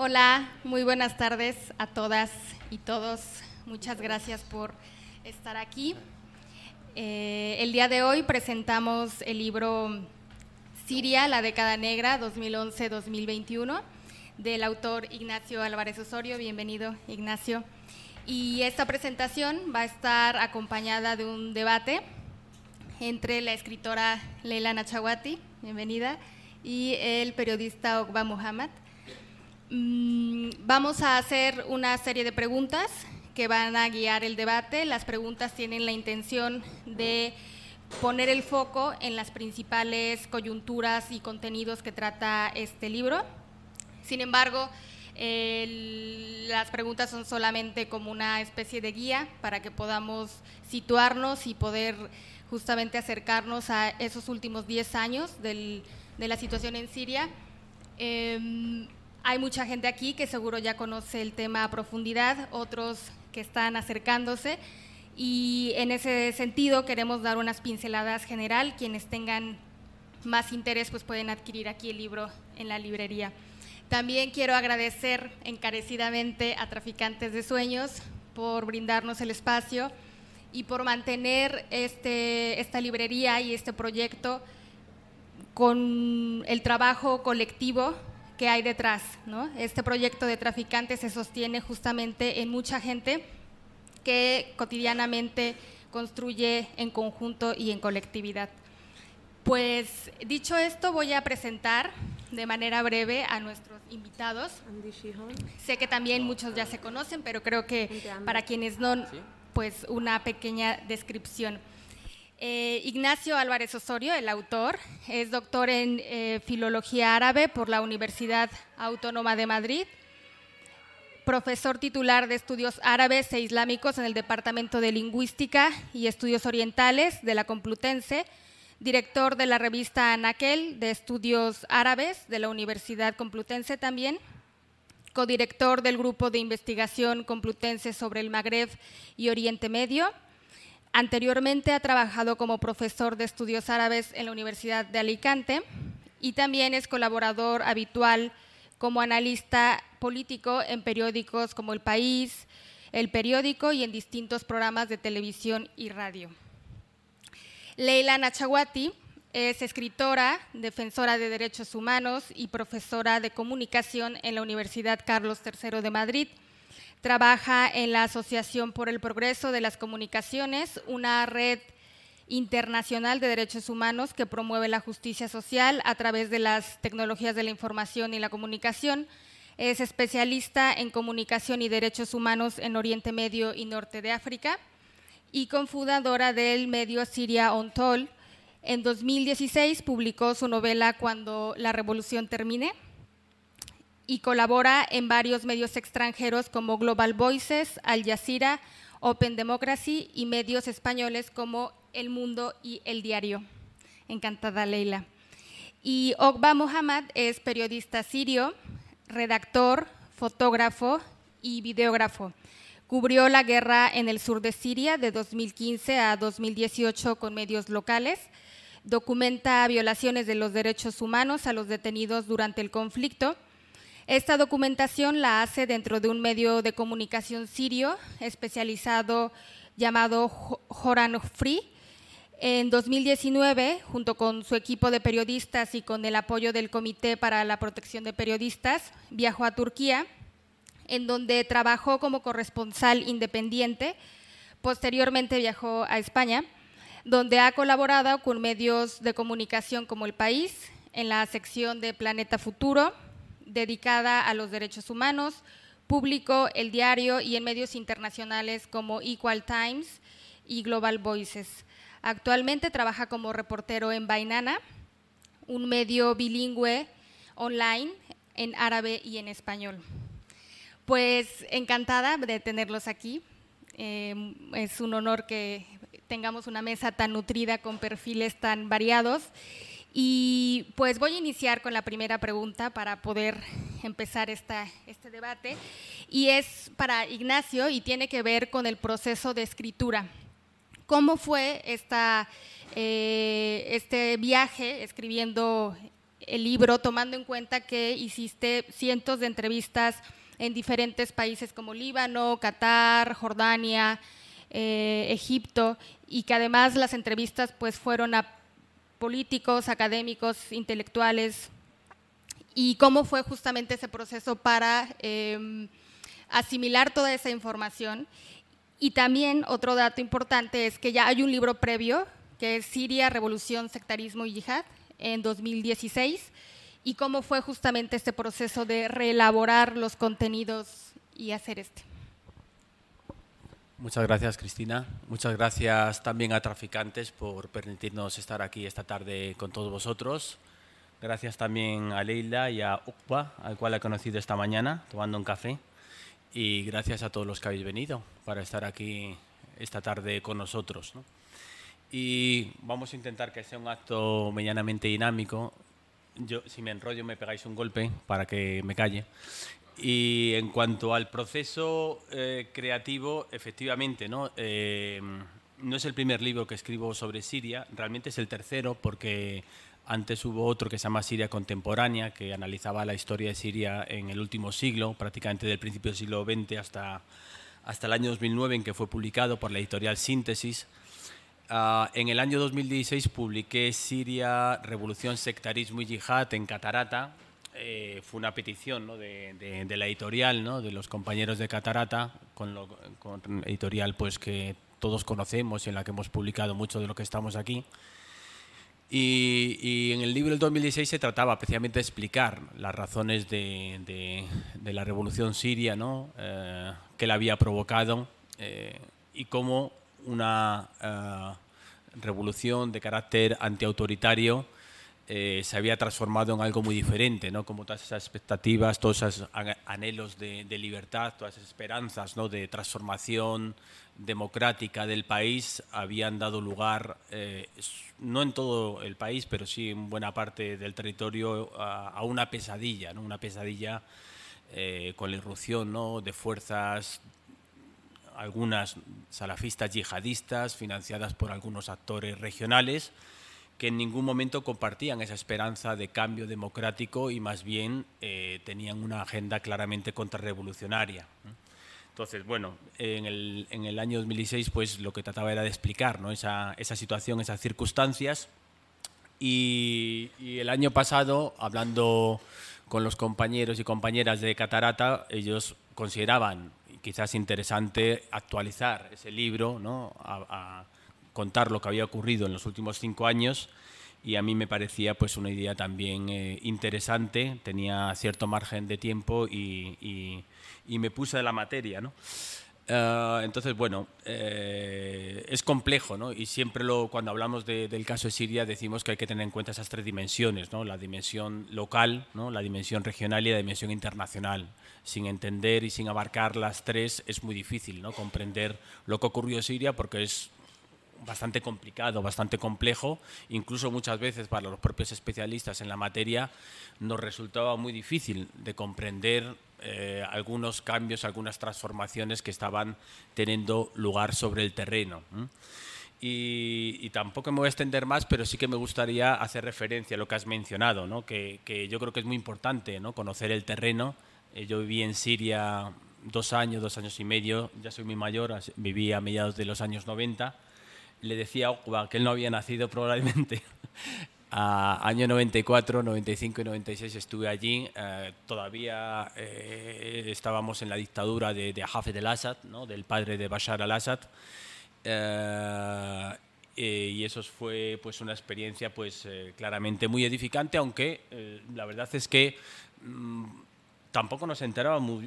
Hola, muy buenas tardes a todas y todos. Muchas gracias por estar aquí. Eh, el día de hoy presentamos el libro Siria, la década negra 2011-2021 del autor Ignacio Álvarez Osorio. Bienvenido, Ignacio. Y esta presentación va a estar acompañada de un debate entre la escritora Leila Nachawati, bienvenida, y el periodista Ogba Muhammad. Mm, vamos a hacer una serie de preguntas que van a guiar el debate. Las preguntas tienen la intención de poner el foco en las principales coyunturas y contenidos que trata este libro. Sin embargo, las preguntas son solamente como una especie de guía para que podamos situarnos y poder justamente acercarnos a esos últimos 10 años de la situación en Siria. Em, hay mucha gente aquí que seguro ya conoce el tema a profundidad, otros que están acercándose y en ese sentido queremos dar unas pinceladas general. Quienes tengan más interés pues pueden adquirir aquí el libro en la librería. También quiero agradecer encarecidamente a Traficantes de Sueños por brindarnos el espacio y por mantener este, esta librería y este proyecto con el trabajo colectivo que hay detrás. Este proyecto de Traficantes se sostiene justamente en mucha gente que cotidianamente construye en conjunto y en colectividad. Pues dicho esto, voy a presentar de manera breve a nuestros invitados. Sé que también muchos ya se conocen, pero creo que para quienes no, pues una pequeña descripción. Eh, Ignacio Álvarez Osorio, el autor, es doctor en eh, Filología Árabe por la Universidad Autónoma de Madrid, profesor titular de Estudios Árabes e Islámicos en el Departamento de Lingüística y Estudios Orientales de la Complutense, director de la revista Anaquel de Estudios Árabes de la Universidad Complutense también, codirector del Grupo de Investigación Complutense sobre el Magreb y Oriente Medio. Anteriormente ha trabajado como profesor de estudios árabes en la Universidad de Alicante y también es colaborador habitual como analista político en periódicos como El País, El Periódico y en distintos programas de televisión y radio. Leila Nachawati es escritora, defensora de derechos humanos y profesora de comunicación en la Universidad Carlos III de Madrid. Trabaja en la Asociación por el Progreso de las Comunicaciones, una red internacional de derechos humanos que promueve la justicia social a través de las tecnologías de la información y la comunicación. Es especialista en comunicación y derechos humanos en Oriente Medio y Norte de África y cofundadora del medio Siria On En 2016 publicó su novela Cuando la revolución termine y colabora en varios medios extranjeros como Global Voices, Al Jazeera, Open Democracy y medios españoles como El Mundo y El Diario. Encantada, Leila. Y Ogba Mohammad es periodista sirio, redactor, fotógrafo y videógrafo. Cubrió la guerra en el sur de Siria de 2015 a 2018 con medios locales. Documenta violaciones de los derechos humanos a los detenidos durante el conflicto. Esta documentación la hace dentro de un medio de comunicación sirio especializado llamado Joran Free. En 2019, junto con su equipo de periodistas y con el apoyo del Comité para la Protección de Periodistas, viajó a Turquía en donde trabajó como corresponsal independiente. Posteriormente viajó a España, donde ha colaborado con medios de comunicación como El País, en la sección de Planeta Futuro, dedicada a los derechos humanos, publicó El Diario y en medios internacionales como Equal Times y Global Voices. Actualmente trabaja como reportero en Bainana, un medio bilingüe online en árabe y en español. Pues encantada de tenerlos aquí. Em, es un honor que tengamos una mesa tan nutrida con perfiles tan variados. Y pues voy a iniciar con la primera pregunta para poder empezar esta, este debate. Y es para Ignacio y tiene que ver con el proceso de escritura. ¿Cómo fue esta, eh, este viaje escribiendo el libro, tomando en cuenta que hiciste cientos de entrevistas en diferentes países como Líbano, Qatar, Jordania, eh, Egipto, y que además las entrevistas pues fueron a políticos, académicos, intelectuales, y cómo fue justamente ese proceso para em, asimilar toda esa información. Y también otro dato importante es que ya hay un libro previo, que es Siria, Revolución, Sectarismo y Yihad, en 2016, y cómo fue justamente este proceso de reelaborar los contenidos y hacer este. Muchas gracias, Cristina. Muchas gracias también a Traficantes por permitirnos estar aquí esta tarde con todos vosotros. Gracias también a Leila y a Ukba, al cual he conocido esta mañana tomando un café. Y gracias a todos los que habéis venido para estar aquí esta tarde con nosotros. Y vamos a intentar que sea un acto medianamente dinámico. Yo, si me enrollo, me pegáis un golpe para que me calle. Y en cuanto al proceso eh, creativo, efectivamente, ¿no? Eh, no es el primer libro que escribo sobre Siria, realmente es el tercero porque antes hubo otro que se llama Siria Contemporánea, que analizaba la historia de Siria en el último siglo, prácticamente del principio del siglo XX hasta, hasta el año 2009, en que fue publicado por la editorial Síntesis. Ah, en el año 2016 publiqué Siria, Revolución, Sectarismo y Yihad en Catarata. Eh, fue una petición de, la editorial, ¿no? de los compañeros de Catarata, con, lo, con editorial pues, que todos conocemos y en la que hemos publicado mucho de lo que estamos aquí. Y, en el libro del 2016 se trataba precisamente de explicar las razones de, la revolución siria, ¿no? Eh, que la había provocado eh, y cómo una eh, revolución de carácter antiautoritario se había transformado en algo muy diferente, ¿no? como todas esas expectativas, todos esos anhelos de, de libertad, todas esas esperanzas ¿no? de transformación democrática del país habían dado lugar, eh, no en todo el país, pero sí en buena parte del territorio, a, una pesadilla, ¿no? una pesadilla eh, con la irrupción ¿no? de fuerzas, algunas salafistas yihadistas, financiadas por algunos actores regionales, que en ningún momento compartían esa esperanza de cambio democrático y más bien eh, tenían una agenda claramente contrarrevolucionaria. Entonces, bueno, en el, en el, año 2016 pues lo que trataba era de explicar ¿no? esa, esa, situación, esas circunstancias. Y, el año pasado, hablando con los compañeros y compañeras de Catarata, ellos consideraban quizás interesante actualizar ese libro, ¿no? a, contar lo que había ocurrido en los últimos cinco años y a mí me parecía pues una idea también eh, interesante, tenía cierto margen de tiempo y y me puse de la materia, ¿no? Eh, entonces, bueno, eh, es complejo, ¿no? Y siempre lo, cuando hablamos del caso de Siria decimos que hay que tener en cuenta esas tres dimensiones, ¿no? La dimensión local, ¿no? La dimensión regional y la dimensión internacional. Sin entender y sin abarcar las tres es muy difícil, ¿no? Comprender lo que ocurrió en Siria porque es bastante complicado, bastante complejo, incluso muchas veces para los propios especialistas en la materia nos resultaba muy difícil de comprender eh, algunos cambios, algunas transformaciones que estaban teniendo lugar sobre el terreno. Y, tampoco me voy a extender más, pero sí que me gustaría hacer referencia a lo que has mencionado, ¿no? que, yo creo que es muy importante ¿no? conocer el terreno. Eh, yo viví en Siria dos años, dos años y medio, ya soy muy mayor, viví a mediados de los años 90. Le decía a que él no había nacido probablemente a año 94, 95 y 96 estuve allí. Eh, todavía eh, estábamos en la dictadura de, de Hafez al-Assad, ¿no? del padre de Bashar al-Assad. Eh, y eso fue pues, una experiencia pues, claramente muy edificante, aunque la verdad es que mm, tampoco nos enterábamos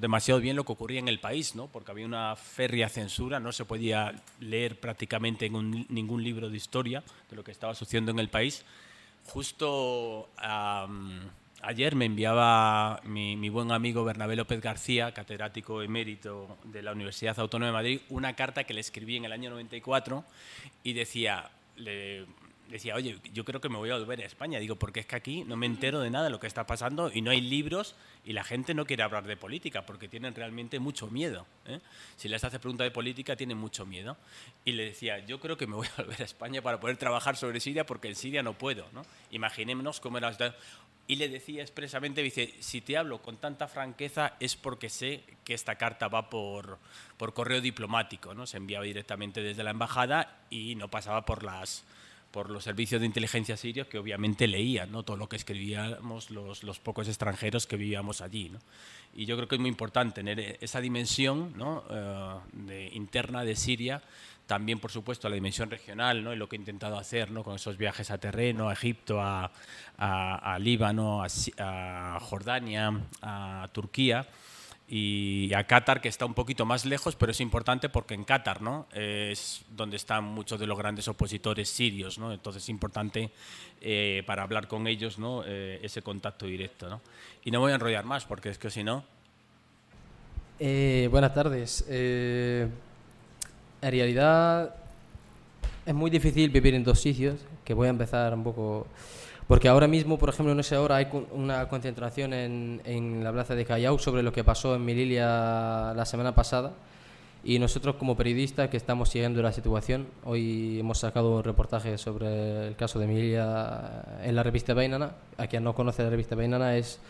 demasiado bien lo que ocurría en el país, ¿no? porque había una férrea censura, no se podía leer prácticamente en ningún libro de historia de lo que estaba sucediendo en el país. Justo ayer me enviaba mi, buen amigo Bernabé López García, catedrático emérito de la Universidad Autónoma de Madrid, una carta que le escribí en el año 94 y decía, decía, oye, yo creo que me voy a volver a España. Digo, porque es que aquí no me entero de nada de lo que está pasando y no hay libros y la gente no quiere hablar de política porque tienen realmente mucho miedo. ¿eh? Si les hace pregunta de política, tienen mucho miedo. Y le decía, yo creo que me voy a volver a España para poder trabajar sobre Siria porque en Siria no puedo. ¿no? Imaginémonos cómo era y le decía expresamente, dice, si te hablo con tanta franqueza es porque sé que esta carta va por, por correo diplomático, ¿no? Se enviaba directamente desde la embajada y no pasaba por las por los servicios de inteligencia sirios que obviamente leían ¿no? todo lo que escribíamos los, los pocos extranjeros que vivíamos allí. ¿no? Y yo creo que es muy importante tener esa dimensión ¿no? Eh, de, interna de Siria también, por supuesto, la dimensión regional ¿no? y lo que he intentado hacer ¿no? con esos viajes a terreno, a Egipto, a, a, Líbano, a, Jordania, a Turquía y a Qatar, que está un poquito más lejos, pero es importante porque en Qatar ¿no? es donde están muchos de los grandes opositores sirios. ¿no? Entonces es importante eh, para hablar con ellos ¿no? Eh, ese contacto directo. ¿no? Y no voy a enrollar más porque es que si no... Eh, buenas tardes en realidad es muy difícil vivir en dos sitios, que voy a empezar un poco... Porque ahora mismo, por ejemplo, en esa hora hay una concentración en, en la plaza de Callao sobre lo que pasó en Melilla la semana pasada. Y nosotros como periodistas que estamos siguiendo la situación, hoy hemos sacado un reportaje sobre el caso de Melilla en la revista Bainana. A quien no conoce la revista Bainana es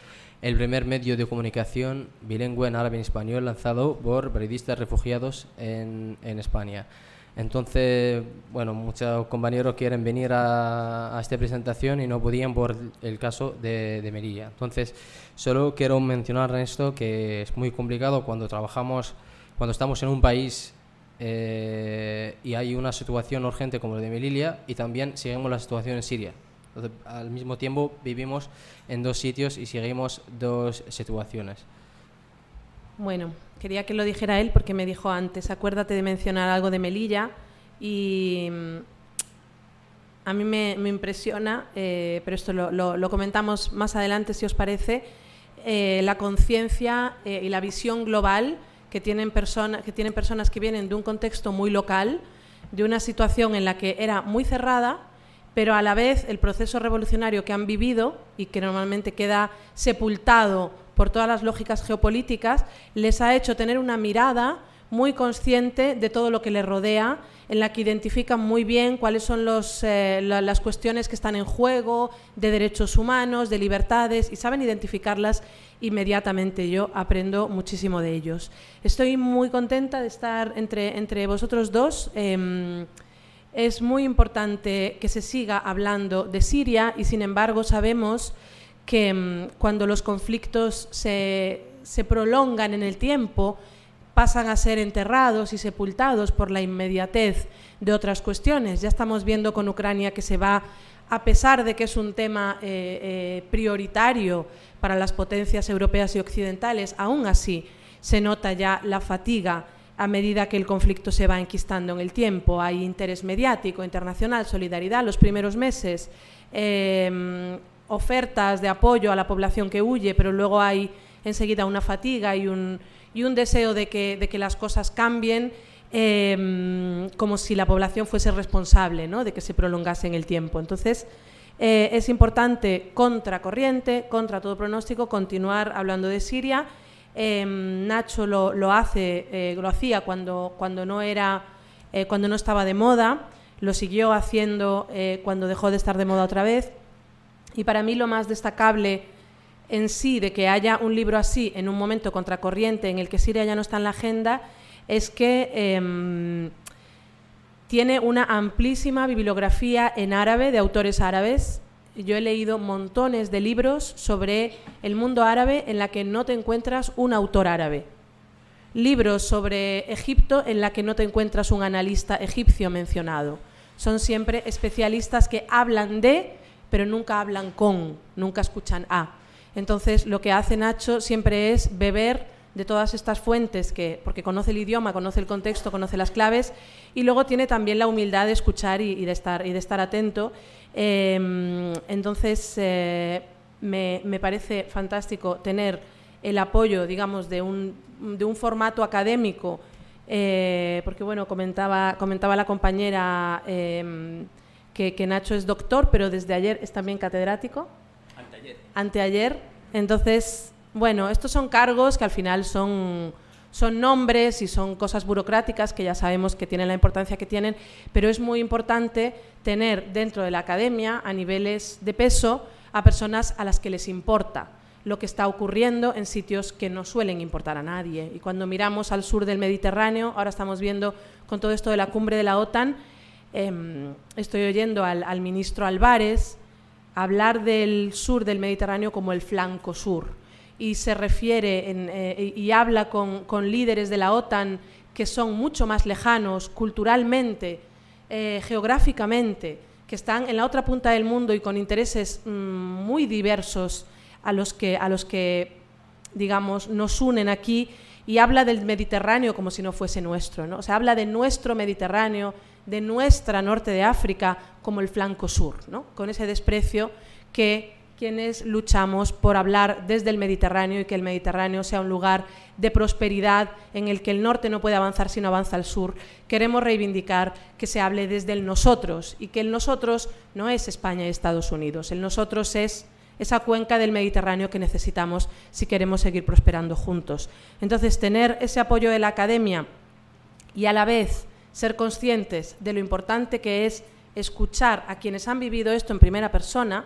el primer medio de comunicación bilingüe en árabe y en español lanzado por periodistas refugiados en, en España. Entonces, bueno, muchos compañeros quieren venir a, esta presentación y no podían por el caso de, Melilla. Entonces, solo quiero mencionar esto que es muy complicado cuando trabajamos, cuando estamos en un país eh, y hay una situación urgente como la de Melilla y también seguimos la situación en Siria al mismo tiempo vivimos en dos sitios y seguimos dos situaciones. Bueno, quería que lo dijera él porque me dijo antes, acuérdate de mencionar algo de Melilla y mm, a mí me, impresiona, eh, pero esto lo, comentamos más adelante si os parece, eh, la conciencia eh, y la visión global que tienen, que tienen personas que vienen de un contexto muy local, de una situación en la que era muy cerrada, pero a la vez el proceso revolucionario que han vivido y que normalmente queda sepultado por todas las lógicas geopolíticas, les ha hecho tener una mirada muy consciente de todo lo que les rodea, en la que identifican muy bien cuáles son eh, las cuestiones que están en juego, de derechos humanos, de libertades, y saben identificarlas inmediatamente. Yo aprendo muchísimo de ellos. Estoy muy contenta de estar entre, entre vosotros dos. Em, es muy importante que se siga hablando de Siria y, sin embargo, sabemos que mm, cuando los conflictos se, prolongan en el tiempo, pasan a ser enterrados y sepultados por la inmediatez de otras cuestiones. Ya estamos viendo con Ucrania que se va, a pesar de que es un tema eh, eh, prioritario para las potencias europeas y occidentales, aún así se nota ya la fatiga a medida que el conflicto se va enquistando en el tiempo. Hay interés mediático, internacional, solidaridad. Los primeros meses, em, ofertas de apoyo a la población que huye, pero luego hay enseguida una fatiga y un, y un deseo de que, de que, las cosas cambien, em, como si la población fuese responsable ¿no? de que se prolongase en el tiempo. Entonces, eh, es importante, contra corriente, contra todo pronóstico, continuar hablando de Siria Em, Nacho lo, hace, eh, lo hacía cuando, cuando, no era, eh, cuando no estaba de moda, lo siguió haciendo cuando dejó de estar de moda otra vez. Y para mí lo más destacable en sí de que haya un libro así en un momento contracorriente en el que Siria ya no está en la agenda es que em, tiene una amplísima bibliografía en árabe de autores árabes yo he leído montones de libros sobre el mundo árabe en la que no te encuentras un autor árabe. Libros sobre Egipto en la que no te encuentras un analista egipcio mencionado. Son siempre especialistas que hablan de, pero nunca hablan con, nunca escuchan a. Entonces, lo que hace Nacho siempre es beber de todas estas fuentes, que, porque conoce el idioma, conoce el contexto, conoce las claves, y luego tiene también la humildad de escuchar y, de, estar, y de estar atento. Em, entonces, eh, me, me, parece fantástico tener el apoyo, digamos, de un, de un formato académico, eh, porque, bueno, comentaba, comentaba la compañera em, que, que Nacho es doctor, pero desde ayer es también catedrático. Anteayer. Anteayer. Entonces, bueno, estos son cargos que al final son, son nombres y son cosas burocráticas que ya sabemos que tienen la importancia que tienen, pero es muy importante tener dentro de la academia, a niveles de peso, a personas a las que les importa lo que está ocurriendo en sitios que no suelen importar a nadie. Y cuando miramos al sur del Mediterráneo, ahora estamos viendo con todo esto de la cumbre de la OTAN, em, estoy oyendo al, ministro Álvarez hablar del sur del Mediterráneo como el flanco sur y se refiere eh, y habla con, líderes de la OTAN que son mucho más lejanos culturalmente, eh, geográficamente, que están en la otra punta del mundo y con intereses mmm, muy diversos a los que, a los que digamos, nos unen aquí y habla del Mediterráneo como si no fuese nuestro, ¿no? O sea, habla de nuestro Mediterráneo, de nuestra norte de África como el flanco sur, ¿no? Con ese desprecio que quienes luchamos por hablar desde el Mediterráneo y que el Mediterráneo sea un lugar de prosperidad en el que el norte no puede avanzar si no avanza al sur. Queremos reivindicar que se hable desde el nosotros y que el nosotros no es España y Estados Unidos, el nosotros es esa cuenca del Mediterráneo que necesitamos si queremos seguir prosperando juntos. Entonces, tener ese apoyo de la academia y a la vez ser conscientes de lo importante que es escuchar a quienes han vivido esto en primera persona,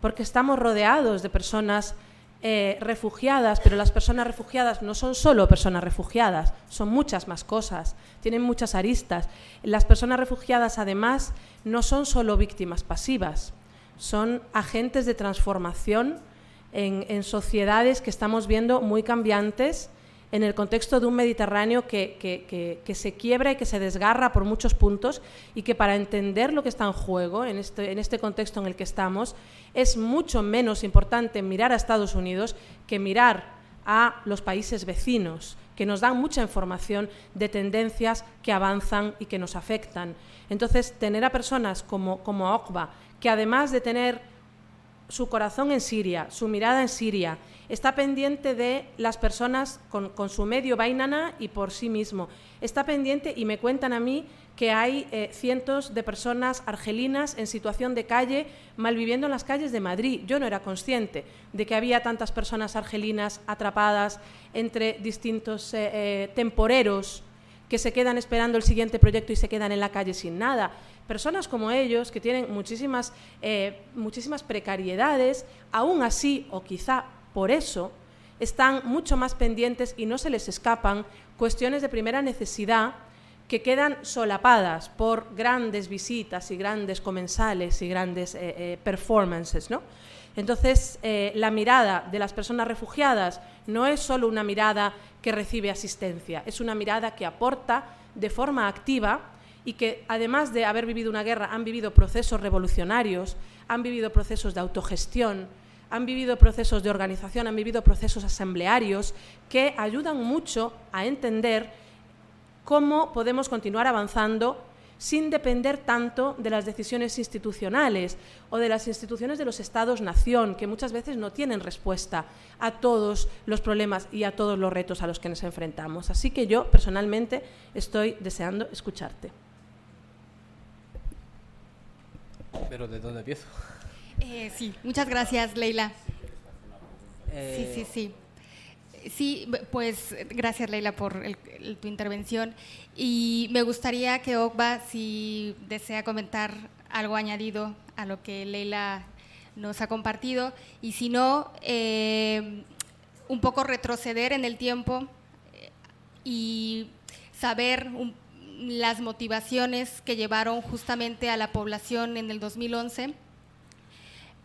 porque estamos rodeados de personas eh, refugiadas, pero las personas refugiadas no son solo personas refugiadas, son muchas más cosas, tienen muchas aristas. Las personas refugiadas, además, no son solo víctimas pasivas, son agentes de transformación en, en sociedades que estamos viendo muy cambiantes en el contexto de un Mediterráneo que, que, que, se quiebra y que se desgarra por muchos puntos y que para entender lo que está en juego en este, en este contexto en el que estamos es mucho menos importante mirar a Estados Unidos que mirar a los países vecinos, que nos dan mucha información de tendencias que avanzan y que nos afectan. Entonces, tener a personas como, como Okba, que además de tener su corazón en Siria, su mirada en Siria, está pendiente de las personas con, su medio bainana y por sí mismo. Está pendiente y me cuentan a mí que hay eh, cientos de personas argelinas en situación de calle malviviendo en las calles de Madrid. Yo no era consciente de que había tantas personas argelinas atrapadas entre distintos eh, eh, temporeros que se quedan esperando el siguiente proyecto y se quedan en la calle sin nada. Personas como ellos, que tienen muchísimas, muchísimas precariedades, aún así, o quizá por eso, están mucho más pendientes y no se les escapan cuestiones de primera necesidad que quedan solapadas por grandes visitas y grandes comensales y grandes eh, eh, performances. ¿no? Entonces, eh, la mirada de las personas refugiadas no es solo una mirada que recibe asistencia, es una mirada que aporta de forma activa y que, además de haber vivido una guerra, han vivido procesos revolucionarios, han vivido procesos de autogestión, han vivido procesos de organización, han vivido procesos asamblearios que ayudan mucho a entender cómo podemos continuar avanzando sin depender tanto de las decisiones institucionales o de las instituciones de los estados-nación, que muchas veces no tienen respuesta a todos los problemas y a todos los retos a los que nos enfrentamos. Así que yo, personalmente, estoy deseando escucharte. ¿Pero de dónde empiezo? Eh, sí, muchas gracias, Leila. Eh, Sí, sí, sí. Sí, pues gracias Leila por el, el, tu intervención y me gustaría que Okba, si desea comentar algo añadido a lo que Leila nos ha compartido y si no, eh, un poco retroceder en el tiempo eh, y saber un, las motivaciones que llevaron justamente a la población en el 2011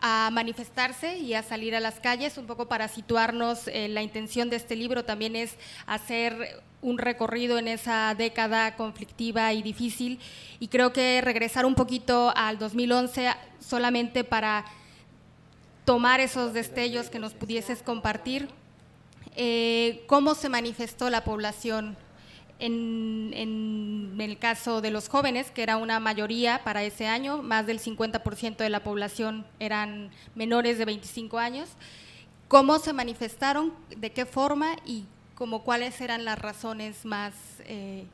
a manifestarse y a salir a las calles, un poco para situarnos. Eh, la intención de este libro también es hacer un recorrido en esa década conflictiva y difícil y creo que regresar un poquito al 2011 solamente para tomar esos destellos que nos pudieses compartir. Eh, ¿Cómo se manifestó la población en, en, el caso de los jóvenes, que era una mayoría para ese año, más del 50% de la población eran menores de 25 años, ¿cómo se manifestaron, de qué forma y como cuáles eran las razones más eh,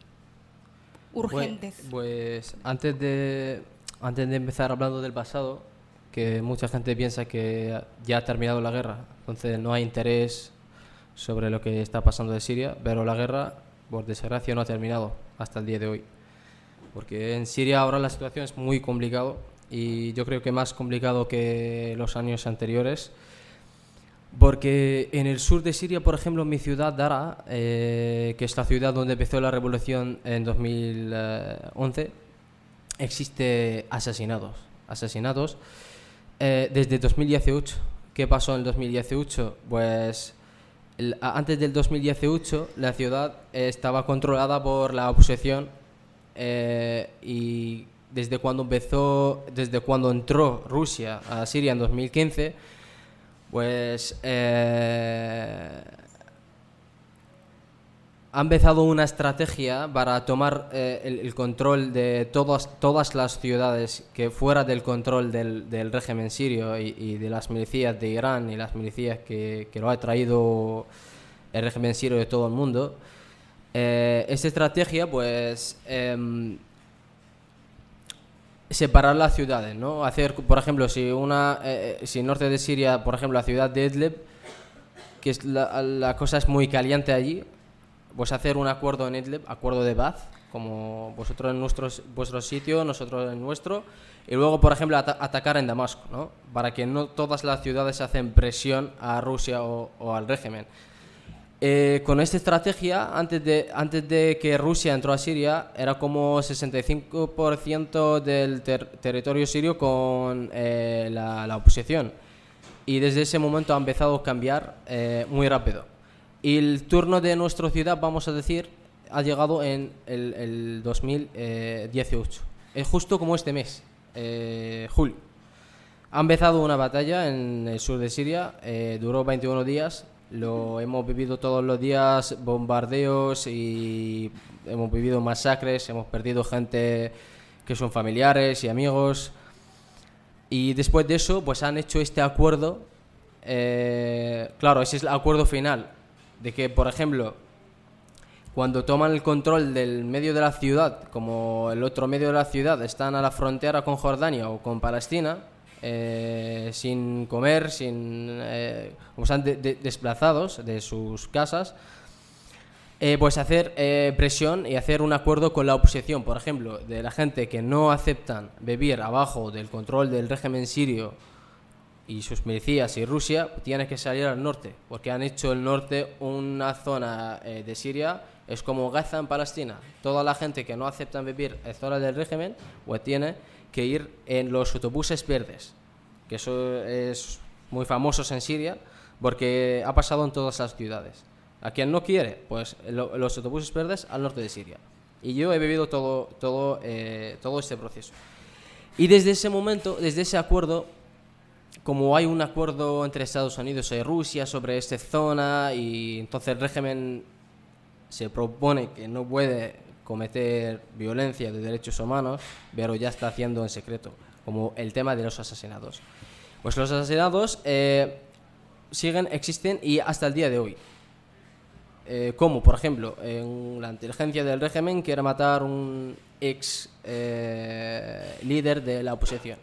urgentes? Pues, pues, antes de, antes de empezar hablando del pasado, que mucha gente piensa que ya ha terminado la guerra, entonces no hay interés sobre lo que está pasando de Siria, pero la guerra, por desgracia, no ha terminado hasta el día de hoy. Porque en Siria ahora la situación es muy complicada y yo creo que más complicado que los años anteriores. Porque en el sur de Siria, por ejemplo, en mi ciudad, Dara, eh, que es la ciudad donde empezó la revolución en 2011, existe asesinados. Asesinados eh, desde 2018. ¿Qué pasó en el 2018? Pues antes del 2018 la ciudad estaba controlada por la oposición eh, y desde cuando empezó, desde cuando entró Rusia a Siria en 2015, pues eh, ha empezado una estrategia para tomar eh, el, control de todas, todas las ciudades que fuera del control del, régimen sirio y, de las milicias de Irán y las milicias que, que, lo ha traído el régimen sirio de todo el mundo. Eh, esta estrategia, pues, em, separar las ciudades, ¿no? Hacer, por ejemplo, si una, eh, si norte de Siria, por ejemplo, la ciudad de Idlib, que es la cosa es muy caliente allí, pues hacer un acuerdo en Idlib, acuerdo de paz, como vosotros en nuestros, vuestro sitio, nosotros en nuestro, y luego, por ejemplo, atacar en Damasco, ¿no? Para que no todas las ciudades hacen presión a Rusia o, al régimen. Eh, con esta estrategia, antes de, antes de que Rusia entró a Siria, era como 65% del territorio sirio con eh, la, oposición. Y desde ese momento ha empezado a cambiar eh, muy rápido. Y el turno de nuestra ciudad, vamos a decir, ha llegado en el, 2018. Es justo como este mes, eh, julio. Ha empezado una batalla en el sur de Siria, eh, duró 21 días, lo hemos vivido todos los días, bombardeos y hemos vivido masacres, hemos perdido gente que son familiares y amigos. Y después de eso, pues han hecho este acuerdo. Eh, claro, ese es el acuerdo final de que, por ejemplo, cuando toman el control del medio de la ciudad, como el otro medio de la ciudad están a la frontera con Jordania o con Palestina, eh, sin comer, sin, eh, como están desplazados de sus casas, eh, pues hacer presión y hacer un acuerdo con la oposición, por ejemplo, de la gente que no aceptan vivir abajo del control del régimen sirio y sus milicias y Rusia tienen que salir al norte, porque han hecho el norte una zona eh, de Siria, es como Gaza en Palestina. Toda la gente que no acepta vivir en zona del régimen, pues tiene que ir en los autobuses verdes, que eso es muy famosos en Siria, porque ha pasado en todas las ciudades. A quien no quiere, pues los autobuses verdes al norte de Siria. Y yo he vivido todo, todo, eh, todo este proceso. Y desde ese momento, desde ese acuerdo, como hay un acuerdo entre Estados Unidos y Rusia sobre esta zona y entonces el régimen se propone que no puede cometer violencia de derechos humanos, pero ya está haciendo en secreto, como el tema de los asesinados. Pues los asesinados eh, siguen, existen y hasta el día de hoy. Eh, como, por ejemplo, en la inteligencia del régimen quiere matar un ex eh, líder de la oposición.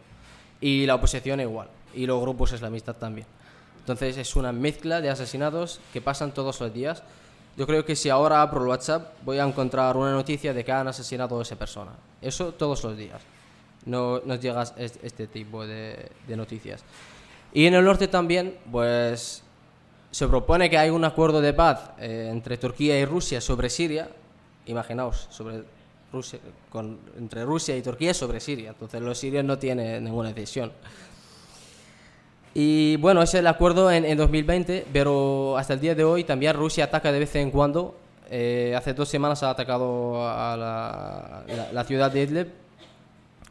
Y la oposición igual y los grupos islamistas también. Entonces es una mezcla de asesinados que pasan todos los días. Yo creo que si ahora abro el WhatsApp voy a encontrar una noticia de que han asesinado a esa persona. Eso todos los días. No nos llega este tipo de, noticias. Y en el norte también, pues se propone que hay un acuerdo de paz eh, entre Turquía y Rusia sobre Siria. Imaginaos, sobre Rusia, con, entre Rusia y Turquía sobre Siria. Entonces los sirios no tienen ninguna decisión. Y bueno, ese es el acuerdo en, 2020, pero hasta el día de hoy también Rusia ataca de vez en cuando. Eh, hace dos semanas ha atacado a la, ciudad de Idlib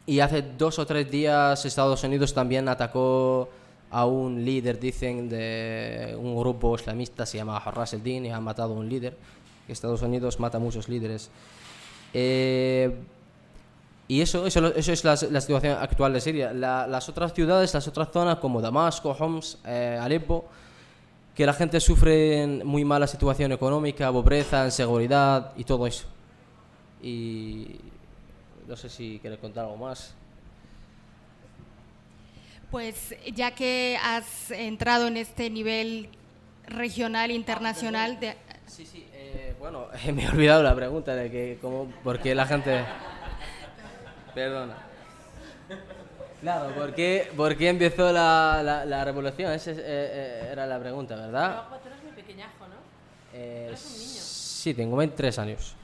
y hace dos o tres días Estados Unidos también atacó a un líder, dicen, de un grupo islamista, se llama Harras el-Din, y ha matado a un líder. Estados Unidos mata a muchos líderes. Eh, y eso, eso, eso es la, situación actual de Siria. las otras ciudades, las otras zonas como Damasco, Homs, eh, Alepo, que la gente sufre muy mala situación económica, pobreza, inseguridad y todo eso. Y no sé si quieres contar algo más. Pues ya que has entrado en este nivel regional, internacional, de, Sí, sí, eh, bueno, me he olvidado la pregunta de que cómo, por qué la gente... Perdona. Claro, ¿por qué, por qué empezó la, la, la revolución? Esa es- eh, eh, era la pregunta, ¿verdad? tú eres muy pequeñajo, ¿no? Eh, eres un niño. Sí, tengo 23 años.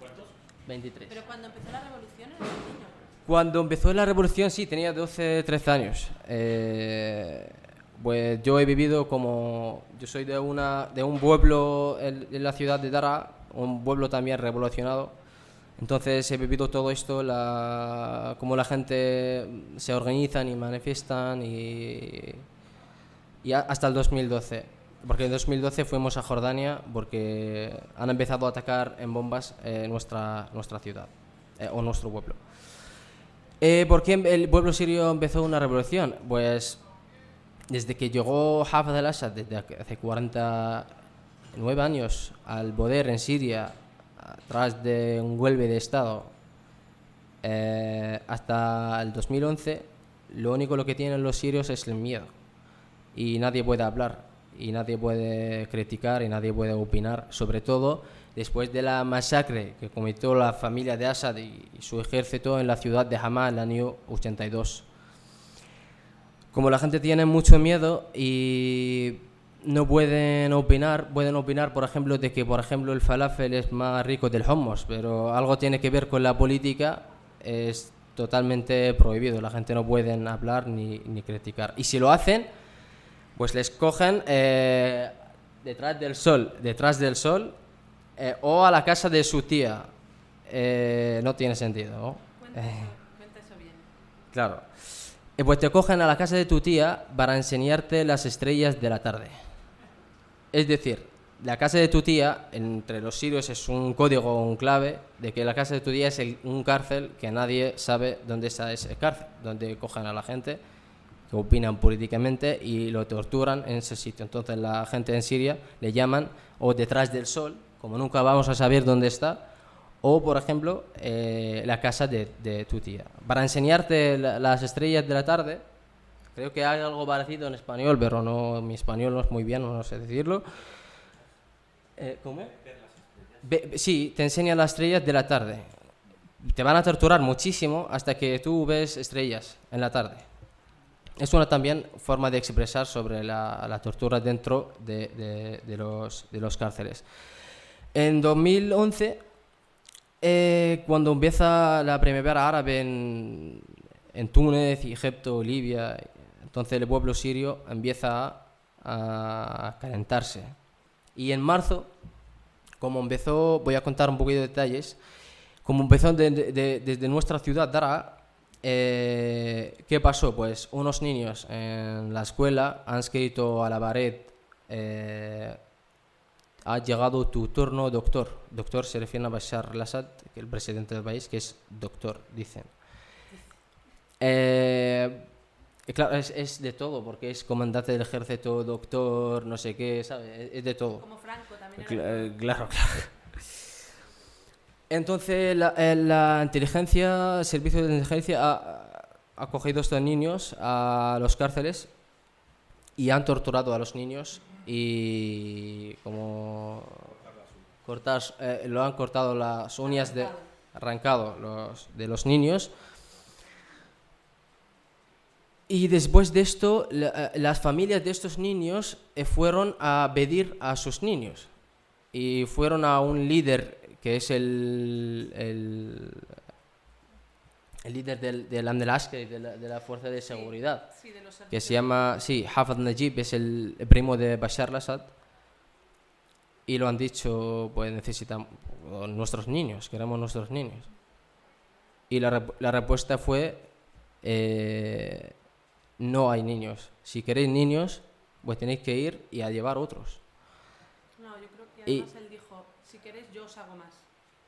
¿Cuántos? 23. Pero cuando empezó la revolución eres un niño. Cuando empezó la revolución, sí, tenía 12, 13 años. Eh, pues yo he vivido como. Yo soy de, una, de un pueblo en, la ciudad de Dara, un pueblo también revolucionado. Entonces he vivido todo esto, la, cómo la gente se organizan y manifiestan y, y hasta el 2012. Porque en 2012 fuimos a Jordania porque han empezado a atacar en bombas eh, nuestra, nuestra ciudad eh, o nuestro pueblo. Eh, ¿Por qué el pueblo sirio empezó una revolución? Pues desde que llegó Hafez al-Assad, desde hace 49 años, al poder en Siria, tras de un golpe de Estado, eh, hasta el 2011, lo único lo que tienen los sirios es el miedo. Y nadie puede hablar, y nadie puede criticar, y nadie puede opinar, sobre todo después de la masacre que cometió la familia de Assad y, su ejército en la ciudad de Hama en el año 82. Como la gente tiene mucho miedo y no pueden opinar, pueden opinar, por ejemplo, de que, por ejemplo, el falafel es más rico del hummus, pero algo tiene que ver con la política, es totalmente prohibido. La gente no puede hablar ni, ni criticar. Y si lo hacen, pues les cogen eh, detrás del sol, detrás del sol, eh, o a la casa de su tía. Eh, no tiene sentido, ¿no? Cuenta eso bien. Claro. Pues te cogen a la casa de tu tía para enseñarte las estrellas de la tarde. Es decir, la casa de tu tía, entre los sirios, es un código, un clave, de que la casa de tu tía es un cárcel que nadie sabe dónde está ese cárcel, donde cogen a la gente que opinan políticamente y lo torturan en ese sitio. Entonces la gente en Siria le llaman o detrás del sol, como nunca vamos a saber dónde está, o por ejemplo eh, la casa de, de tu tía. Para enseñarte la- las estrellas de la tarde, creo que hay algo parecido en español, pero no mi español no es muy bien, no sé decirlo. Eh, ¿Cómo? Ve- sí, te enseñan las estrellas de la tarde. Te van a torturar muchísimo hasta que tú ves estrellas en la tarde. Es una también forma de expresar sobre la, la tortura dentro de, de- de los, de los cárceles. En 2011, eh, cuando empieza la primavera árabe en, en Túnez, Egipto, Libia, entonces el pueblo sirio empieza a, calentarse. Y en marzo, como empezó, voy a contar un poquito de detalles, como empezó de- de- desde nuestra ciudad, Dara, eh, ¿qué pasó? Pues unos niños en la escuela han escrito a la pared, eh, ha llegado tu turno, doctor. Doctor se refiere a Bashar al-Assad, el presidente del país, que es doctor, dicen. Eh, y claro, es, es de todo, porque es comandante del ejército, doctor, no sé qué, ¿sabes? Es, de todo. Como Franco también. Era- eh, Claro, claro. Entonces, la, eh, la inteligencia, el servicio de inteligencia ha, ha cogido a estos niños a los cárceles y han torturado a los niños y como cortar, eh, lo han cortado las uñas de arrancado los, de los niños. Y después de esto eh, las familias de estos niños eh, fueron a pedir a sus niños. Y fueron a un líder que es el, el líder del, del Amn al-Askari, de la, de la fuerza de seguridad Sí, de los que se llama, sí, Hafez Najib, es el primo de Bashar al-Assad. Y lo han dicho, pues necesitamos nuestros niños, queremos nuestros niños. Y la, la respuesta fue, eh, no hay niños. Si queréis niños, pues tenéis que ir y a llevar otros. No, yo creo que Y- además él dijo, si queréis yo os hago más.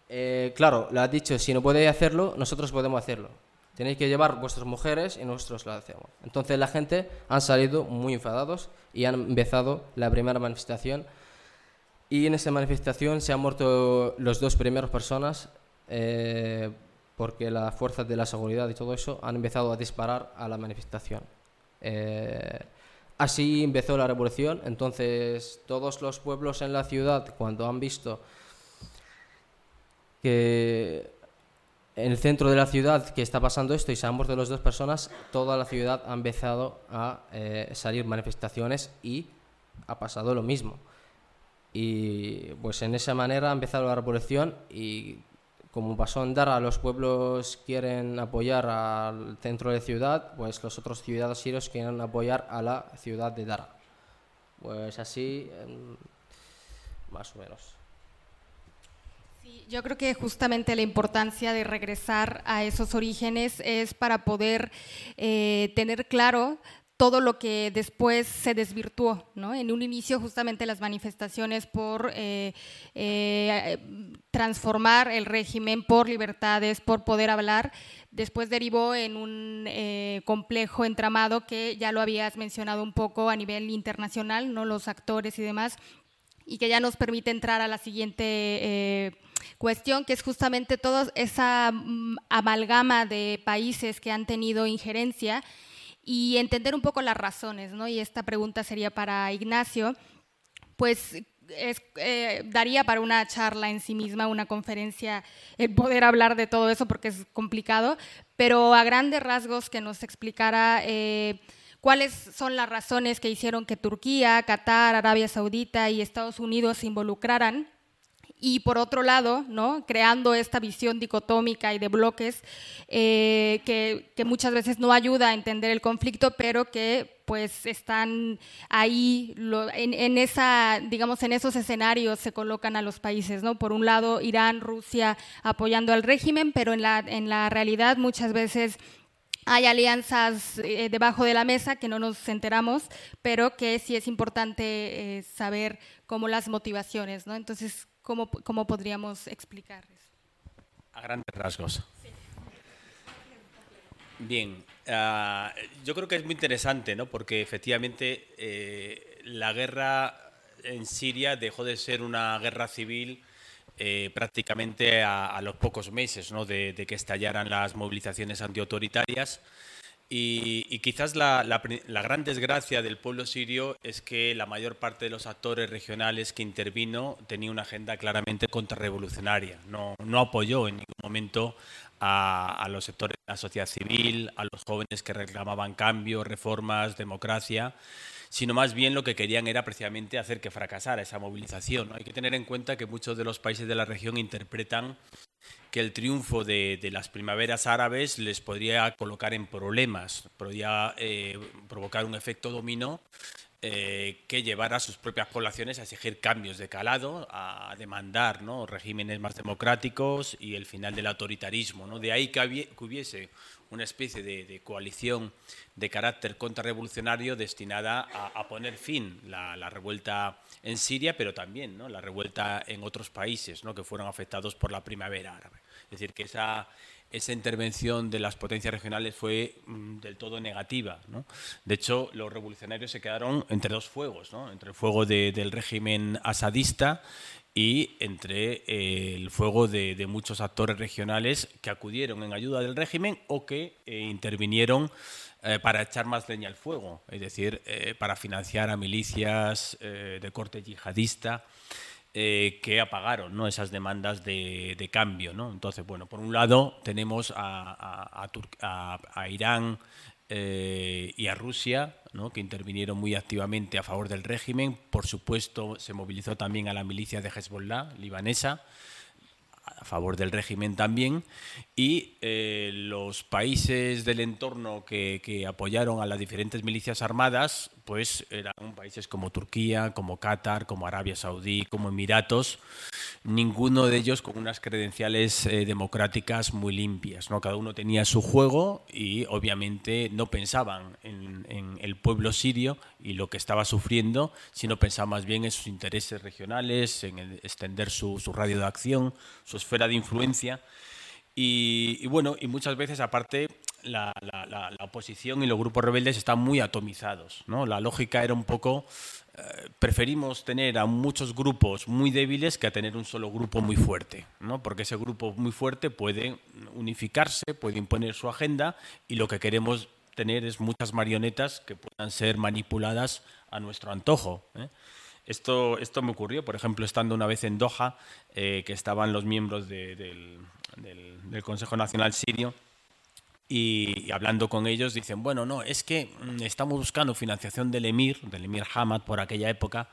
Eh, claro, lo ha dicho, si no podéis hacerlo, nosotros podemos hacerlo. Tenéis que llevar vuestras mujeres y nosotros lo hacemos. Entonces la gente han salido muy enfadados y han empezado la primera manifestación. Y en esa manifestación se han muerto los dos primeros personas eh, porque las fuerzas de la seguridad y todo eso han empezado a disparar a la manifestación. Eh, así empezó la revolución, entonces todos los pueblos en la ciudad, cuando han visto que en el centro de la ciudad que está pasando esto y han muerto las dos personas, toda la ciudad ha empezado a eh, salir manifestaciones y ha pasado lo mismo. Y pues en esa manera ha empezado la revolución y como pasó en Dara, los pueblos quieren apoyar al centro de ciudad, pues los otros ciudadanos sirios quieren apoyar a la ciudad de Dara. Pues así, más o menos yo creo que justamente la importancia de regresar a esos orígenes es para poder eh, tener claro todo lo que después se desvirtuó. ¿no? En un inicio justamente las manifestaciones por eh, eh, transformar el régimen, por libertades, por poder hablar, después derivó en un complejo entramado que ya lo habías mencionado un poco a nivel internacional, ¿no? los actores y demás, y que ya nos permite entrar a la siguiente cuestión, que es justamente toda esa mm, amalgama de países que han tenido injerencia y entender un poco las razones, ¿no? Y esta pregunta sería para Ignacio, pues eh, daría para una charla en sí misma, una conferencia, el poder hablar de todo eso porque es complicado, pero a grandes rasgos que nos explicara eh, cuáles son las razones que hicieron que Turquía, Qatar, Arabia Saudita y Estados Unidos se involucraran y por otro lado, ¿no? creando esta visión dicotómica y de bloques eh, que, muchas veces no ayuda a entender el conflicto, pero que pues están ahí en, esa, digamos, en esos escenarios se colocan a los países, ¿no? Por un lado, Irán, Rusia apoyando al régimen, pero en la, en la realidad muchas veces hay alianzas eh, debajo de la mesa que no nos enteramos, pero que sí es importante eh, saber cómo las motivaciones, ¿no? Entonces, ¿Cómo, cómo podríamos explicar eso? A grandes rasgos. Bien, ah, yo creo que es muy interesante, ¿no? porque efectivamente eh, la guerra en Siria dejó de ser una guerra civil eh, prácticamente a, los pocos meses ¿no? de, que estallaran las movilizaciones antiautoritarias y, quizás la, gran desgracia del pueblo sirio es que la mayor parte de los actores regionales que intervino tenía una agenda claramente contrarrevolucionaria. No, apoyó en ningún momento a, los sectores de la sociedad civil, a los jóvenes que reclamaban cambios, reformas, democracia sino más bien lo que querían era precisamente hacer que fracasara esa movilización. Hay que tener en cuenta que muchos de los países de la región interpretan que el triunfo de, las primaveras árabes les podría colocar en problemas, podría eh, provocar un efecto dominó eh, que llevara a sus propias poblaciones a exigir cambios de calado, a demandar ¿no? regímenes más democráticos y el final del autoritarismo. ¿no? De ahí que, hubiese una especie de, coalición de carácter contrarrevolucionario destinada a, poner fin la, la revuelta en Siria, pero también ¿no? la revuelta en otros países ¿no? que fueron afectados por la primavera árabe. Es decir, que esa, esa intervención de las potencias regionales fue mm, del todo negativa. ¿no? De hecho, los revolucionarios se quedaron entre dos fuegos, ¿no? entre el fuego del régimen asadista y entre eh, el fuego de, muchos actores regionales que acudieron en ayuda del régimen o que eh, intervinieron eh, para echar más leña al fuego, es decir, para financiar a milicias de corte yihadista. que apagaron ¿no? esas demandas de, cambio. ¿no? Entonces, bueno, por un lado tenemos a, a Irán, eh, y a Rusia, que intervinieron muy activamente a favor del régimen. Por supuesto, se movilizó también a la milicia de Hezbollah, libanesa, a favor del régimen también, y eh, los países del entorno que, que, apoyaron a las diferentes milicias armadas, pues eran países como Turquía, como Qatar, como Arabia Saudí, como Emiratos, ninguno de ellos con unas credenciales eh, democráticas muy limpias. ¿no? Cada uno tenía su juego y obviamente no pensaban en, el pueblo sirio y lo que estaba sufriendo, sino pensaban más bien en sus intereses regionales, en extender su, radio de acción, su esfera de influencia. Y, bueno, y muchas veces aparte la, oposición y los grupos rebeldes están muy atomizados. ¿no? La lógica era un poco eh, preferimos tener a muchos grupos muy débiles que a tener un solo grupo muy fuerte, ¿no? porque ese grupo muy fuerte puede unificarse, puede imponer su agenda y lo que queremos tener es muchas marionetas que puedan ser manipuladas a nuestro antojo. ¿eh? Esto, esto me ocurrió, por ejemplo, estando una vez en Doha, eh, que estaban los miembros del, Consejo Nacional Sirio, y, hablando con ellos dicen, bueno, no, es que mm, estamos buscando financiación del emir, del emir Hamad por aquella época,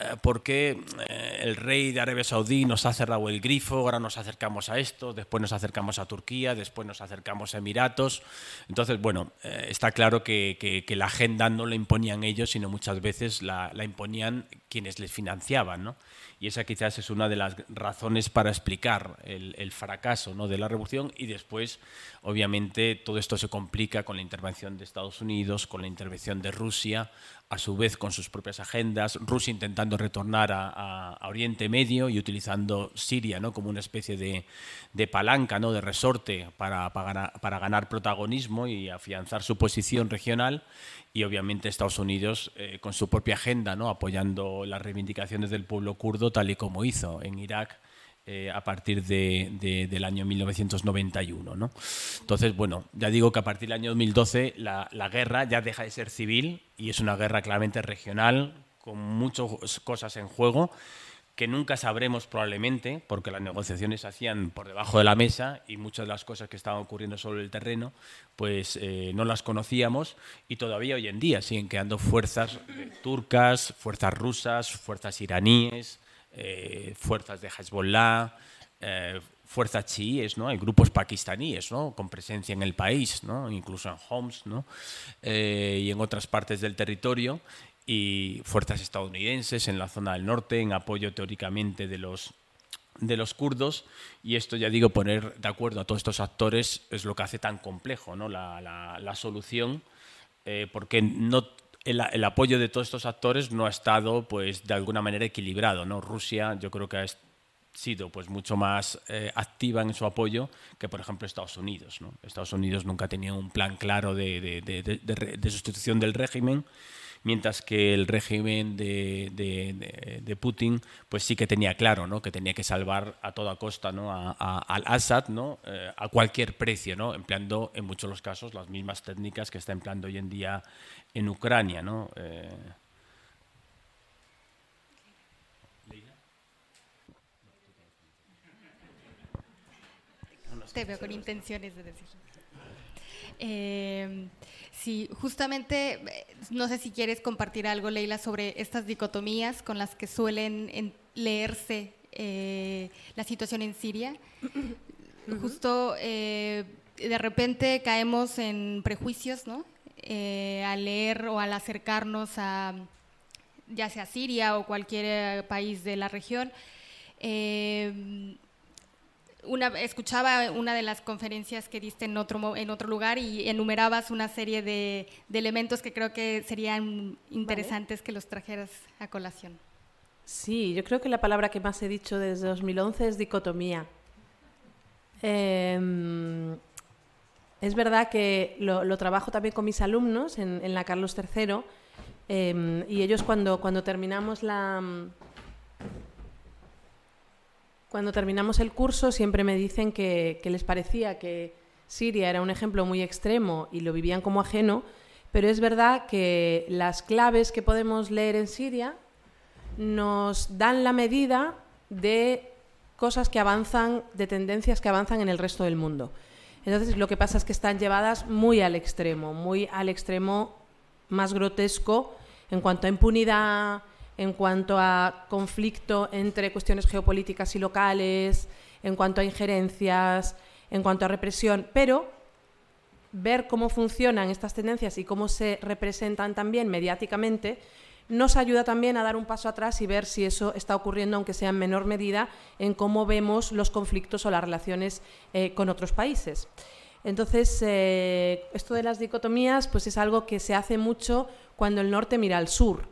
eh, porque eh, el rey de Arabia Saudí nos ha cerrado el grifo, ahora nos acercamos a esto, después nos acercamos a Turquía, después nos acercamos a Emiratos. Entonces, bueno, eh, está claro que, la agenda no la imponían ellos, sino muchas veces la, imponían quienes les financiaban. ¿no? y esa quizás es una de las razones para explicar el, fracaso ¿no? de la revolución y después obviamente todo esto se complica con la intervención de Estados Unidos, con la intervención de Rusia, a su vez con sus propias agendas, Rusia intentando retornar a, Oriente Medio y utilizando Siria ¿no? como una especie de, palanca, ¿no? de resorte para, para ganar protagonismo y afianzar su posición regional y obviamente Estados Unidos eh, con su propia agenda, ¿no? apoyando las reivindicaciones del pueblo kurdo tal y como hizo en Irak eh, a partir de, del año 1991. ¿no? Entonces, bueno, ya digo que a partir del año 2012 la, guerra ya deja de ser civil y es una guerra claramente regional con muchas cosas en juego que nunca sabremos probablemente, porque las negociaciones se hacían por debajo de la mesa y muchas de las cosas que estaban ocurriendo sobre el terreno, pues eh, no las conocíamos y todavía hoy en día siguen quedando fuerzas turcas, fuerzas rusas, fuerzas iraníes, eh, fuerzas de Hezbollah, fuerzas chiíes, ¿no? Hay grupos pakistaníes, ¿no? Con presencia en el país. Incluso en Homs, ¿no? y en otras partes del territorio y fuerzas estadounidenses en la zona del norte en apoyo teóricamente de los de los kurdos y esto ya digo poner de acuerdo a todos estos actores es lo que hace tan complejo ¿no? la, la, solución eh, porque no el, el, apoyo de todos estos actores no ha estado pues de alguna manera equilibrado no Rusia yo creo que ha sido pues mucho más eh, activa en su apoyo que por ejemplo Estados Unidos ¿no? Estados Unidos nunca tenía un plan claro de, de, de, de sustitución del régimen mientras que el régimen de, de, Putin pues sí que tenía claro ¿no? que tenía que salvar a toda costa ¿no? al Assad ¿no? Eh, a cualquier precio, ¿no? empleando en muchos los casos las mismas técnicas que está empleando hoy en día en Ucrania. ¿no? Eh, Te veo con intenciones de decir. Eh, Sí, justamente, eh, no sé si quieres compartir algo, Leila, sobre estas dicotomías con las que suelen leerse eh, la situación en Siria. Justo eh, de repente caemos en prejuicios, ¿no? al leer o al acercarnos a ya sea Siria o cualquier país de la región escuchaba una de las conferencias que diste en otro, en otro lugar y enumerabas una serie de, elementos que creo que serían interesantes que los trajeras a colación. Sí, yo creo que la palabra que más he dicho desde 2011 es dicotomía. Em, es verdad que lo, trabajo también con mis alumnos en, la Carlos III em, y ellos cuando, cuando terminamos la cuando terminamos el curso siempre me dicen que, les parecía que Siria era un ejemplo muy extremo y lo vivían como ajeno, pero es verdad que las claves que podemos leer en Siria nos dan la medida de cosas que avanzan, de tendencias que avanzan en el resto del mundo. Entonces, lo que pasa es que están llevadas muy al extremo, muy al extremo más grotesco en cuanto a impunidad, en cuanto a conflicto entre cuestiones geopolíticas y locales, en cuanto a injerencias, en cuanto a represión, pero ver cómo funcionan estas tendencias y cómo se representan también mediáticamente nos ayuda también a dar un paso atrás y ver si eso está ocurriendo, aunque sea en menor medida, en cómo vemos los conflictos o las relaciones eh, con otros países. Entonces, eh, esto de las dicotomías pues es algo que se hace mucho cuando el norte mira al sur.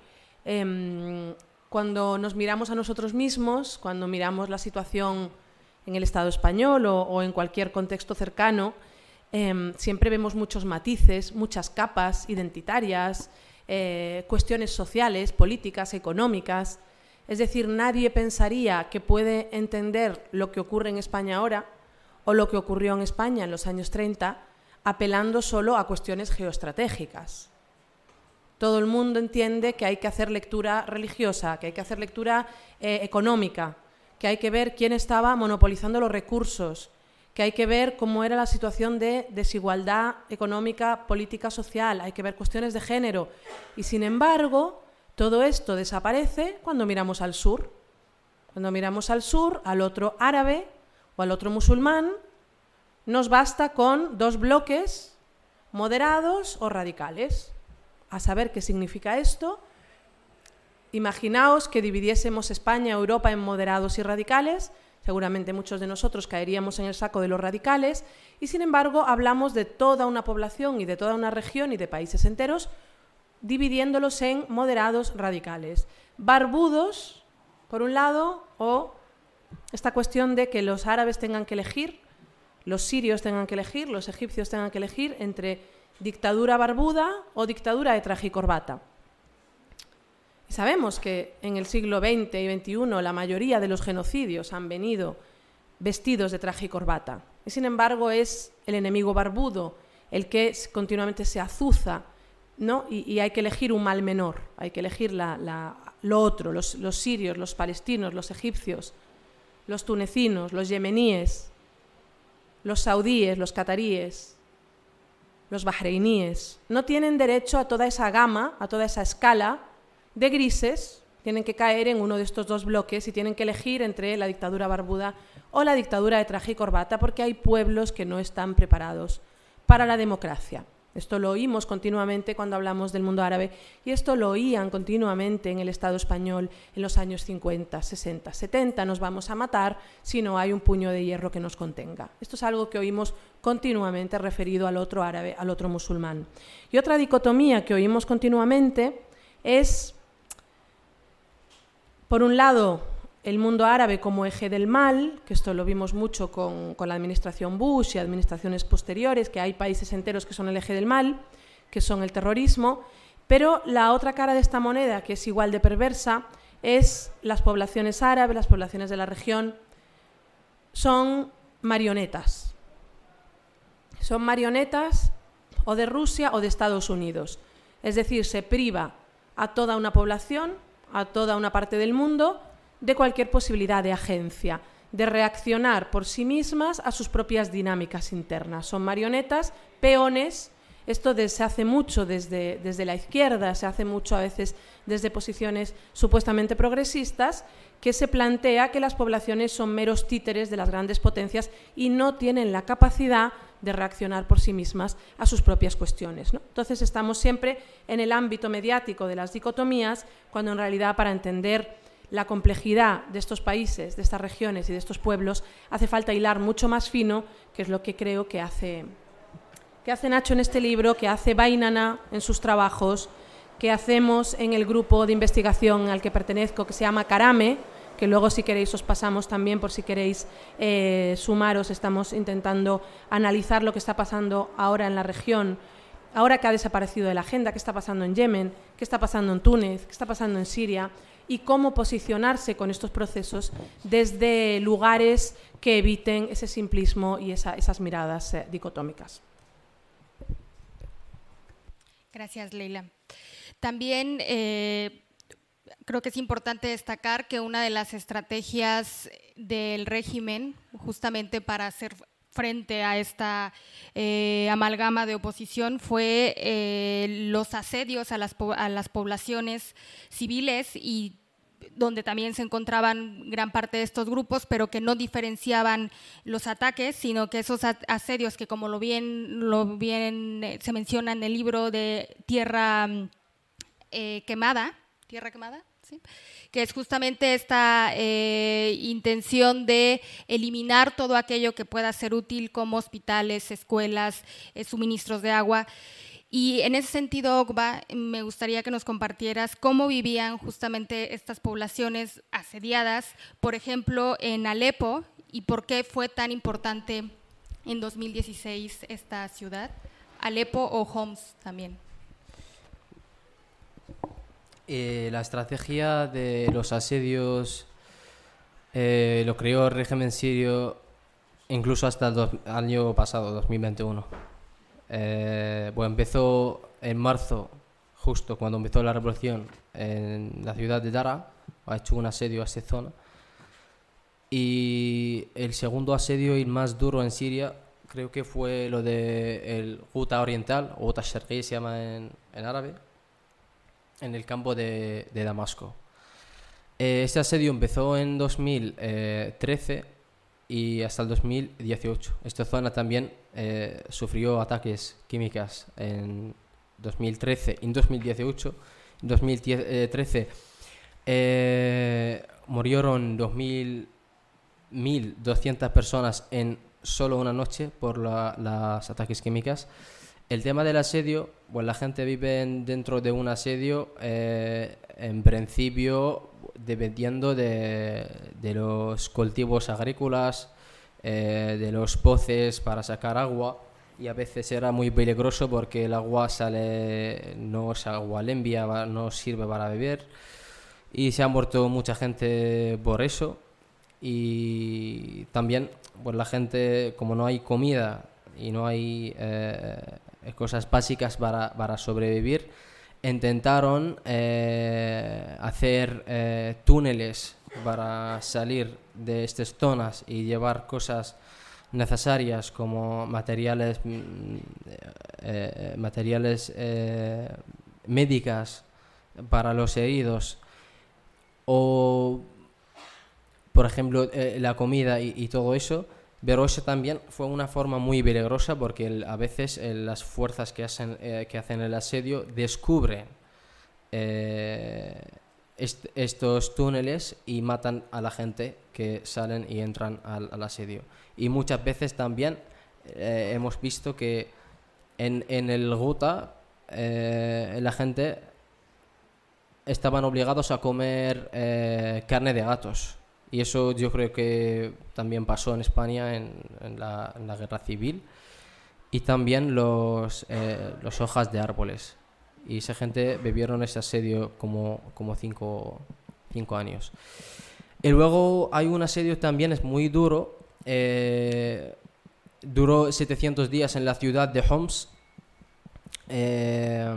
Em, cuando nos miramos a nosotros mismos, cuando miramos la situación en el Estado español o, en cualquier contexto cercano, em, siempre vemos muchos matices, muchas capas identitarias, eh, cuestiones sociales, políticas, económicas. Es decir, nadie pensaría que puede entender lo que ocurre en España ahora o lo que ocurrió en España en los años 30 apelando solo a cuestiones geoestratégicas. Todo el mundo entiende que hay que hacer lectura religiosa, que hay que hacer lectura eh, económica, que hay que ver quién estaba monopolizando los recursos, que hay que ver cómo era la situación de desigualdad económica, política, social, hay que ver cuestiones de género. Y sin embargo, todo esto desaparece cuando miramos al sur. Cuando miramos al sur, al otro árabe o al otro musulmán, nos basta con dos bloques moderados o radicales. A saber qué significa esto, imaginaos que dividiésemos España, Europa en moderados y radicales, seguramente muchos de nosotros caeríamos en el saco de los radicales, y sin embargo hablamos de toda una población y de toda una región y de países enteros, dividiéndolos en moderados radicales. Barbudos, por un lado, o esta cuestión de que los árabes tengan que elegir, los sirios tengan que elegir, los egipcios tengan que elegir entre dictadura barbuda o dictadura de traje y corbata. Sabemos que en el siglo XX y XXI la mayoría de los genocidios han venido vestidos de traje y corbata. Y sin embargo es el enemigo barbudo el que continuamente se azuza ¿no? y, hay que elegir un mal menor, hay que elegir lo otro, los, los sirios, los palestinos, los egipcios, los tunecinos, los yemeníes, los saudíes, los cataríes, los bahreiníes. No tienen derecho a toda esa gama, a toda esa escala de grises tienen que caer en uno de estos dos bloques y tienen que elegir entre la dictadura barbuda o la dictadura de traje y corbata porque hay pueblos que no están preparados para la democracia. Esto lo oímos continuamente cuando hablamos del mundo árabe y esto lo oían continuamente en el Estado español en los años 50, 60, 70. Nos vamos a matar si no hay un puño de hierro que nos contenga. Esto es algo que oímos continuamente referido al otro árabe, al otro musulmán. Y otra dicotomía que oímos continuamente es por un lado, el mundo árabe como eje del mal, que esto lo vimos mucho con, la administración Bush y administraciones posteriores, que hay países enteros que son el eje del mal, que son el terrorismo, pero la otra cara de esta moneda, que es igual de perversa, es las poblaciones árabes, las poblaciones de la región, son marionetas. Son marionetas o de Rusia o de Estados Unidos. Es decir, se priva a toda una población a toda una parte del mundo de cualquier posibilidad de agencia, de reaccionar por sí mismas a sus propias dinámicas internas. Son marionetas, peones. Esto se hace mucho desde, desde la izquierda, se hace mucho a veces desde posiciones supuestamente progresistas, que se plantea que las poblaciones son meros títeres de las grandes potencias y no tienen la capacidad de reaccionar por sí mismas a sus propias cuestiones. Entonces estamos siempre en el ámbito mediático de las dicotomías, cuando en realidad para entender la complejidad de estos países, de estas regiones y de estos pueblos, hace falta hilar mucho más fino, que es lo que creo que hace, que hace Nacho en este libro, que hace Bainana en sus trabajos, que hacemos en el grupo de investigación al que pertenezco, que se llama Carame, que luego si queréis os pasamos también por si queréis eh, sumaros. Estamos intentando analizar lo que está pasando ahora en la región, ahora que ha desaparecido de la agenda, qué está pasando en Yemen, qué está pasando en Túnez, qué está pasando en Siria y cómo posicionarse con estos procesos desde lugares que eviten ese simplismo y esas miradas eh, dicotómicas. Gracias, Leila. También eh, creo que es importante destacar que una de las estrategias del régimen, justamente para hacer frente a esta eh, amalgama de oposición fue los asedios a las, a las poblaciones civiles y donde también se encontraban gran parte de estos grupos, pero que no diferenciaban los ataques, sino que esos asedios que como lo bien, lo bien eh, se menciona en el libro de Tierra Quemada, Tierra Quemada, que es justamente esta eh, intención de eliminar todo aquello que pueda ser útil como hospitales, escuelas, eh, suministros de agua. Y en ese sentido, Ogba, me gustaría que nos compartieras cómo vivían justamente estas poblaciones asediadas, por ejemplo, en Alepo, y por qué fue tan importante en 2016 esta ciudad, Alepo o Homs también. Eh, la estrategia de los asedios eh, lo creó el régimen sirio incluso hasta el año pasado, 2021. Eh, empezó en marzo, justo cuando empezó la revolución en la ciudad de Dara, ha hecho un asedio a esa zona. Y el segundo asedio y más duro en Siria creo que fue lo de el Ghouta Oriental, o Ghouta Sharqi se llama en, árabe, en el campo de, Damasco. Este asedio empezó en 2013 y hasta el 2018. Esta zona también eh, sufrió ataques químicos en 2013 y en 2018. En 2013 eh, murieron 1.200 personas en solo una noche por los ataques químicos. El tema del asedio, pues la gente vive dentro de un asedio, eh, en principio dependiendo de, los cultivos agrícolas, eh, de los pozos para sacar agua y a veces era muy peligroso porque el agua sale, no es agua limpia, no sirve para beber y se ha muerto mucha gente por eso. Y también pues la gente como no hay comida y no hay eh, cosas básicas para, para sobrevivir intentaron eh, hacer eh, túneles para salir de estas zonas y llevar cosas necesarias como materiales mm, eh, materiales médicas para los heridos o por ejemplo la comida y todo eso eso también fue una forma muy peligrosa porque a veces eh, las fuerzas que hacen, eh, que hacen el asedio descubren eh, estos túneles y matan a la gente que salen y entran al, asedio. Y muchas veces también hemos visto que en, en el Guta la gente estaban obligados a comer carne de gatos y eso yo creo que también pasó en España en, la, guerra civil. Y también los, eh, los hojas de árboles. Y esa gente bebieron ese asedio como, como cinco, cinco años. Y luego hay un asedio también, es muy duro. Eh, duró 700 días en la ciudad de Homs. Eh,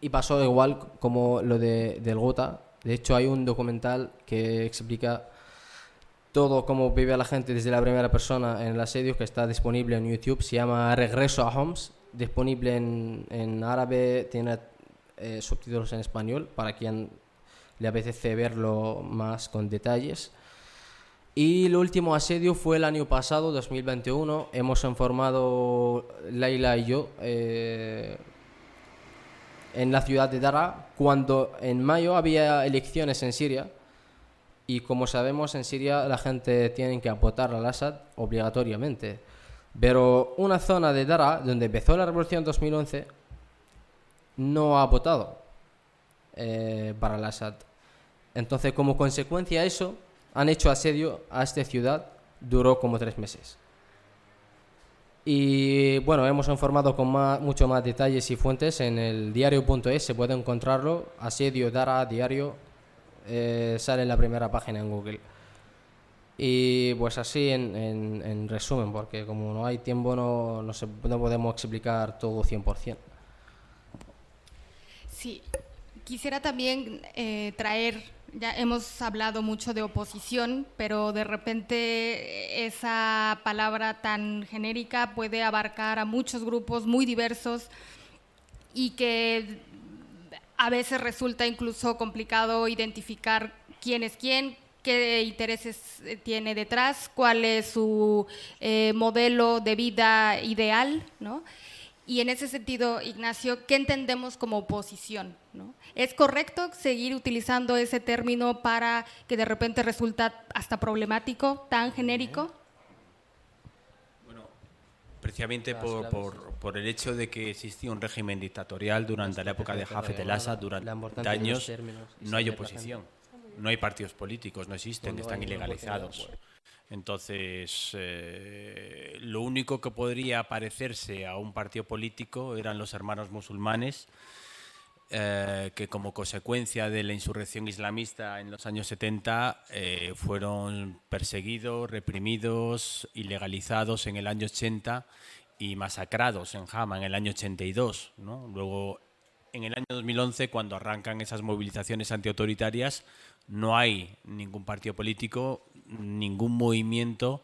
y pasó igual como lo de, del Gota, de hecho, hay un documental que explica todo cómo vive la gente desde la primera persona en el asedio que está disponible en YouTube. Se llama Regreso a Homs, disponible en, árabe, tiene eh, subtítulos en español para quien le apetece verlo más con detalles. Y el último asedio fue el año pasado, 2021. Hemos informado Laila y yo. Eh, en la ciudad de Dara cuando en mayo había elecciones en Siria y como sabemos en Siria la gente tiene que votar al Assad obligatoriamente. Pero una zona de Dara donde empezó la revolución en 2011 no ha votado eh, para el Assad. Entonces como consecuencia de eso han hecho asedio a esta ciudad, duró como tres meses. Y bueno, hemos informado con mucho más detalles y fuentes en el diario.es, se puede encontrarlo, asedio Dara diario, eh, sale en la primera página en Google. Y pues así en, en, resumen, porque como no hay tiempo no, no, se, no podemos explicar todo 100%. Sí, quisiera también eh, traer ya hemos hablado mucho de oposición, pero de repente esa palabra tan genérica puede abarcar a muchos grupos muy diversos y que a veces resulta incluso complicado identificar quién es quién, qué intereses tiene detrás, cuál es su eh, modelo de vida ideal, ¿no? Y en ese sentido, Ignacio, ¿qué entendemos como oposición? ¿Es correcto seguir utilizando ese término para que de repente resulta hasta problemático, tan genérico? Bueno, precisamente por, por, el hecho de que existía un régimen dictatorial durante la época de Jafet el-Assad, durante años, no hay oposición, no hay partidos políticos, no existen, están ilegalizados. Entonces, eh, lo único que podría parecerse a un partido político eran los hermanos musulmanes, eh, que como consecuencia de la insurrección islamista en los años 70 eh, fueron perseguidos, reprimidos, ilegalizados en el año 80 y masacrados en Hama en el año 82. ¿no? Luego, en el año 2011, cuando arrancan esas movilizaciones antiautoritarias, no hay ningún partido político, ningún movimiento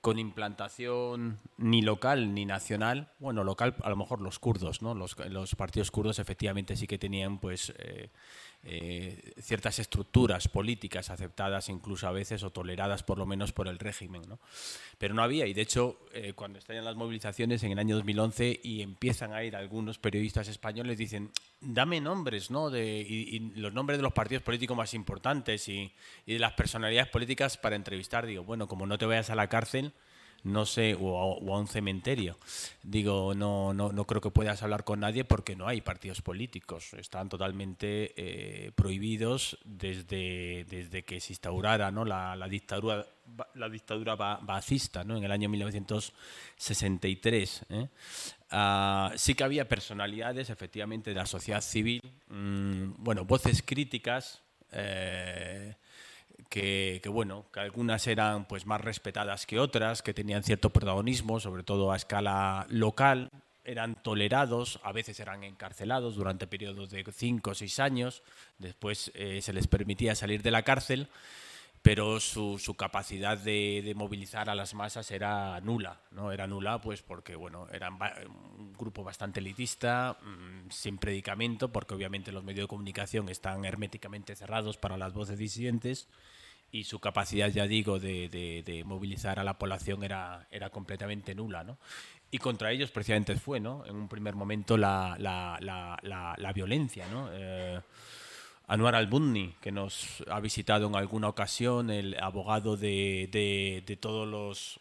con implantación ni local ni nacional. Bueno, local a lo mejor los kurdos, ¿no? Los, los partidos kurdos efectivamente sí que tenían pues eh, eh, ciertas estructuras políticas aceptadas incluso a veces o toleradas por lo menos por el régimen. ¿no? Pero no había, y de hecho eh, cuando estallan las movilizaciones en el año 2011 y empiezan a ir algunos periodistas españoles, dicen, dame nombres, ¿no? De, y, los nombres de los partidos políticos más importantes y, y de las personalidades políticas para entrevistar. Digo, bueno, como no te vayas a la cárcel, no sé, o a, un cementerio. Digo, no, no, no creo que puedas hablar con nadie porque no hay partidos políticos. Están totalmente eh, prohibidos desde, desde que se instaurara ¿no? la, la dictadura la dictadura bacista ¿no? en el año 1963. ¿eh? Ah, sí que había personalidades, efectivamente, de la sociedad civil, mm, bueno, voces críticas. Eh, que, bueno, que algunas eran pues más respetadas que otras, que tenían cierto protagonismo, sobre todo a escala local, eran tolerados, a veces eran encarcelados durante periodos de cinco o seis años, después eh, se les permitía salir de la cárcel, pero su, su capacidad de, de, movilizar a las masas era nula, ¿no? Era nula pues porque, bueno, eran un grupo bastante elitista, mmm, sin predicamento, porque obviamente los medios de comunicación están herméticamente cerrados para las voces disidentes, y su capacidad, ya digo, de, de, de, movilizar a la población era, era completamente nula. ¿no? Y contra ellos precisamente fue, ¿no? en un primer momento, la, la, la, la violencia. ¿no? Eh, Anwar al-Bunni, que nos ha visitado en alguna ocasión, el abogado de, de todos los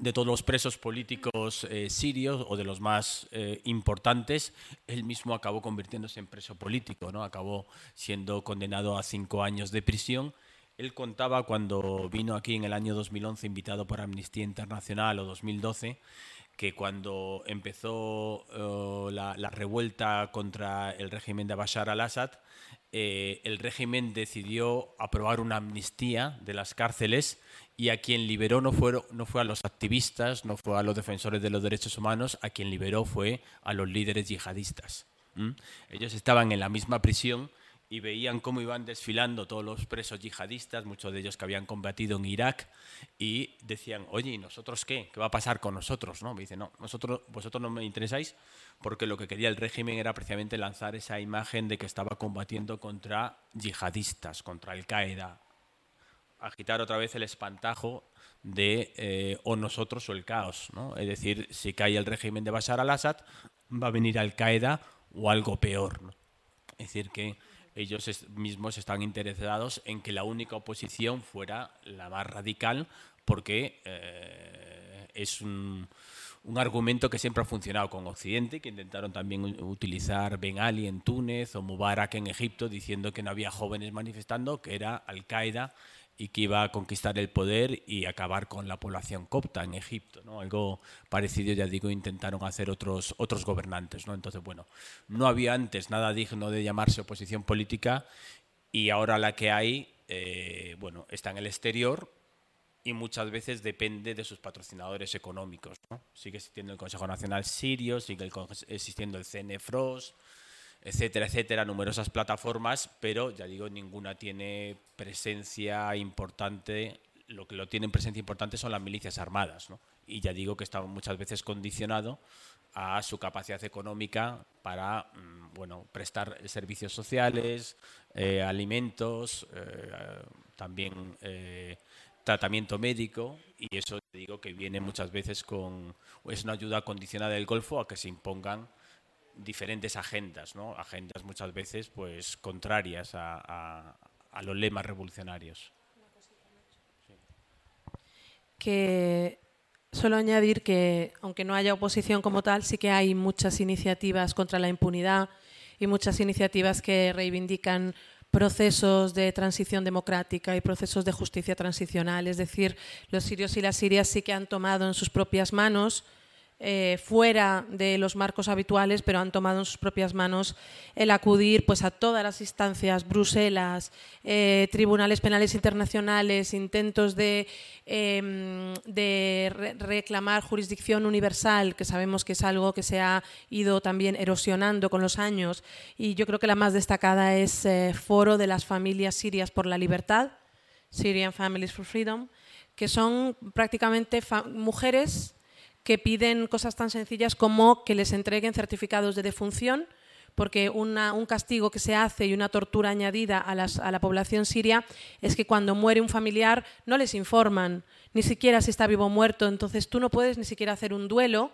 de todos los presos políticos eh, sirios o de los más eh, importantes, él mismo acabó convirtiéndose en preso político, ¿no? acabó siendo condenado a cinco años de prisión él contaba cuando vino aquí en el año 2011, invitado por Amnistía Internacional o 2012, que cuando empezó uh, la, revuelta contra el régimen de Bashar al-Assad, eh, el régimen decidió aprobar una amnistía de las cárceles y a quien liberó no fue, no fue a los activistas, no fue a los defensores de los derechos humanos, a quien liberó fue a los líderes yihadistas. Ellos estaban en la misma prisión y veían cómo iban desfilando todos los presos yihadistas, muchos de ellos que habían combatido en Irak, y decían, oye, ¿y nosotros qué? ¿Qué va a pasar con nosotros? ¿No? Me dice, no, nosotros, vosotros no me interesáis porque lo que quería el régimen era precisamente lanzar esa imagen de que estaba combatiendo contra yihadistas, contra Al-Qaeda, agitar otra vez el espantajo de eh, o nosotros o el caos. ¿no? Es decir, si cae el régimen de Bashar al-Assad, va a venir Al-Qaeda o algo peor. ¿no? Es decir, que ellos mismos están interesados en que la única oposición fuera la más radical porque eh, es un, un, argumento que siempre ha funcionado con Occidente, que intentaron también utilizar Ben Ali en Túnez o Mubarak en Egipto, diciendo que no había jóvenes manifestando, que era Al-Qaeda y que iba a conquistar el poder y acabar con la población copta en Egipto. ¿no? Algo parecido, ya digo, intentaron hacer otros, otros gobernantes. ¿no? Entonces, bueno, no había antes nada digno de llamarse oposición política y ahora la que hay, eh, bueno, está en el exterior y muchas veces depende de sus patrocinadores económicos. Sigue existiendo el Consejo Nacional Sirio, sigue existiendo el CNFROS, etcétera, etcétera, numerosas plataformas, pero ya digo, ninguna tiene presencia importante. Lo que lo tienen presencia importante son las milicias armadas, ¿no? Y ya digo que está muchas veces condicionado a su capacidad económica para mm, bueno, prestar servicios sociales, eh, alimentos, eh, también eh, tratamiento médico y eso digo que viene muchas veces con es una ayuda condicionada del Golfo a que se impongan diferentes agendas, ¿no? agendas muchas veces pues contrarias a, los lemas revolucionarios. Que solo añadir que, aunque no haya oposición como tal, sí que hay muchas iniciativas contra la impunidad y muchas iniciativas que reivindican procesos de transición democrática y procesos de justicia transicional. Es decir, los sirios y las sirias sí que han tomado en sus propias manos eh, fuera de los marcos habituales, pero han tomado en sus propias manos el acudir pues, a todas las instancias, Bruselas, eh, tribunales penales internacionales, intentos de, em, de reclamar jurisdicción universal, que sabemos que es algo que se ha ido también erosionando con los años. Y yo creo que la más destacada es eh, Foro de las Familias Sirias por la Libertad, Syrian Families for Freedom, que son prácticamente mujeres que piden cosas tan sencillas como que les entreguen certificados de defunción, porque un castigo que se hace y una tortura añadida a, a, la población siria es que cuando muere un familiar no les informan ni siquiera si está vivo o muerto, entonces tú no puedes ni siquiera hacer un duelo,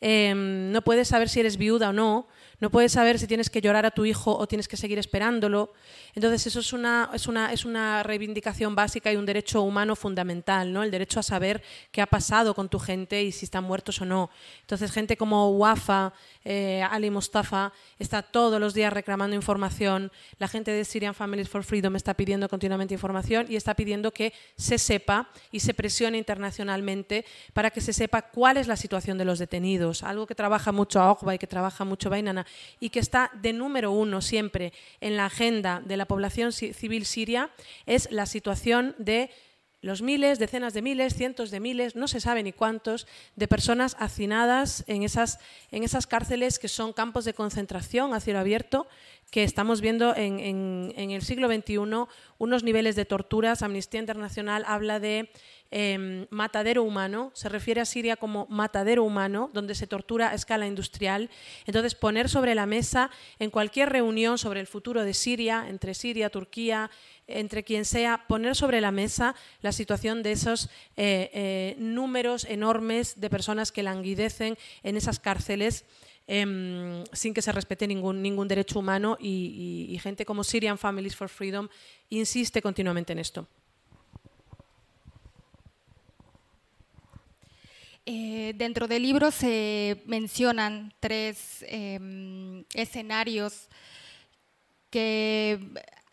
em, no puedes saber si eres viuda o no, no puedes saber si tienes que llorar a tu hijo o tienes que seguir esperándolo. Entonces eso es una, es una, es una reivindicación básica y un derecho humano fundamental, ¿no? el derecho a saber qué ha pasado con tu gente y si están muertos o no. Entonces gente como Wafa, eh, Ali Mustafa, está todos los días reclamando información, la gente de Syrian Families for Freedom está pidiendo continuamente información y está pidiendo que se sepa y se presione internacionalmente para que se sepa cuál es la situación de los detenidos, algo que trabaja mucho a y que trabaja mucho Bainana y que está de número uno siempre en la agenda de la población civil siria es la situación de los miles, decenas de miles, cientos de miles, no se sabe ni cuántos, de personas hacinadas en esas, en esas cárceles que son campos de concentración a cielo abierto, que estamos viendo en, en el siglo XXI unos niveles de torturas. Amnistía Internacional habla de Em, matadero humano, se refiere a Siria como matadero humano, donde se tortura a escala industrial. Entonces, poner sobre la mesa en cualquier reunión sobre el futuro de Siria, entre Siria, Turquía, entre quien sea, poner sobre la mesa la situación de esos eh, eh, números enormes de personas que languidecen en esas cárceles. Em, sin que se respete ningún, ningún derecho humano y gente como Syrian Families for Freedom insiste continuamente en esto. Eh, dentro del libro se mencionan tres em, escenarios que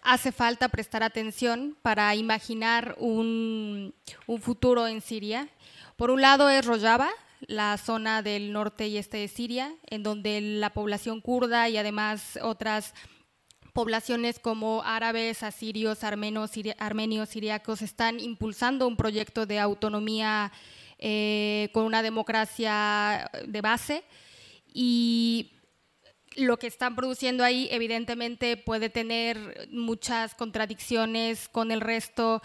hace falta prestar atención para imaginar un, futuro en Siria. Por un lado es Rojava, la zona del norte y este de Siria, en donde la población kurda y además otras poblaciones como árabes, asirios, armenos, armenios, siriacos están impulsando un proyecto de autonomía eh, con una democracia de base. Y lo que están produciendo ahí evidentemente puede tener muchas contradicciones con el resto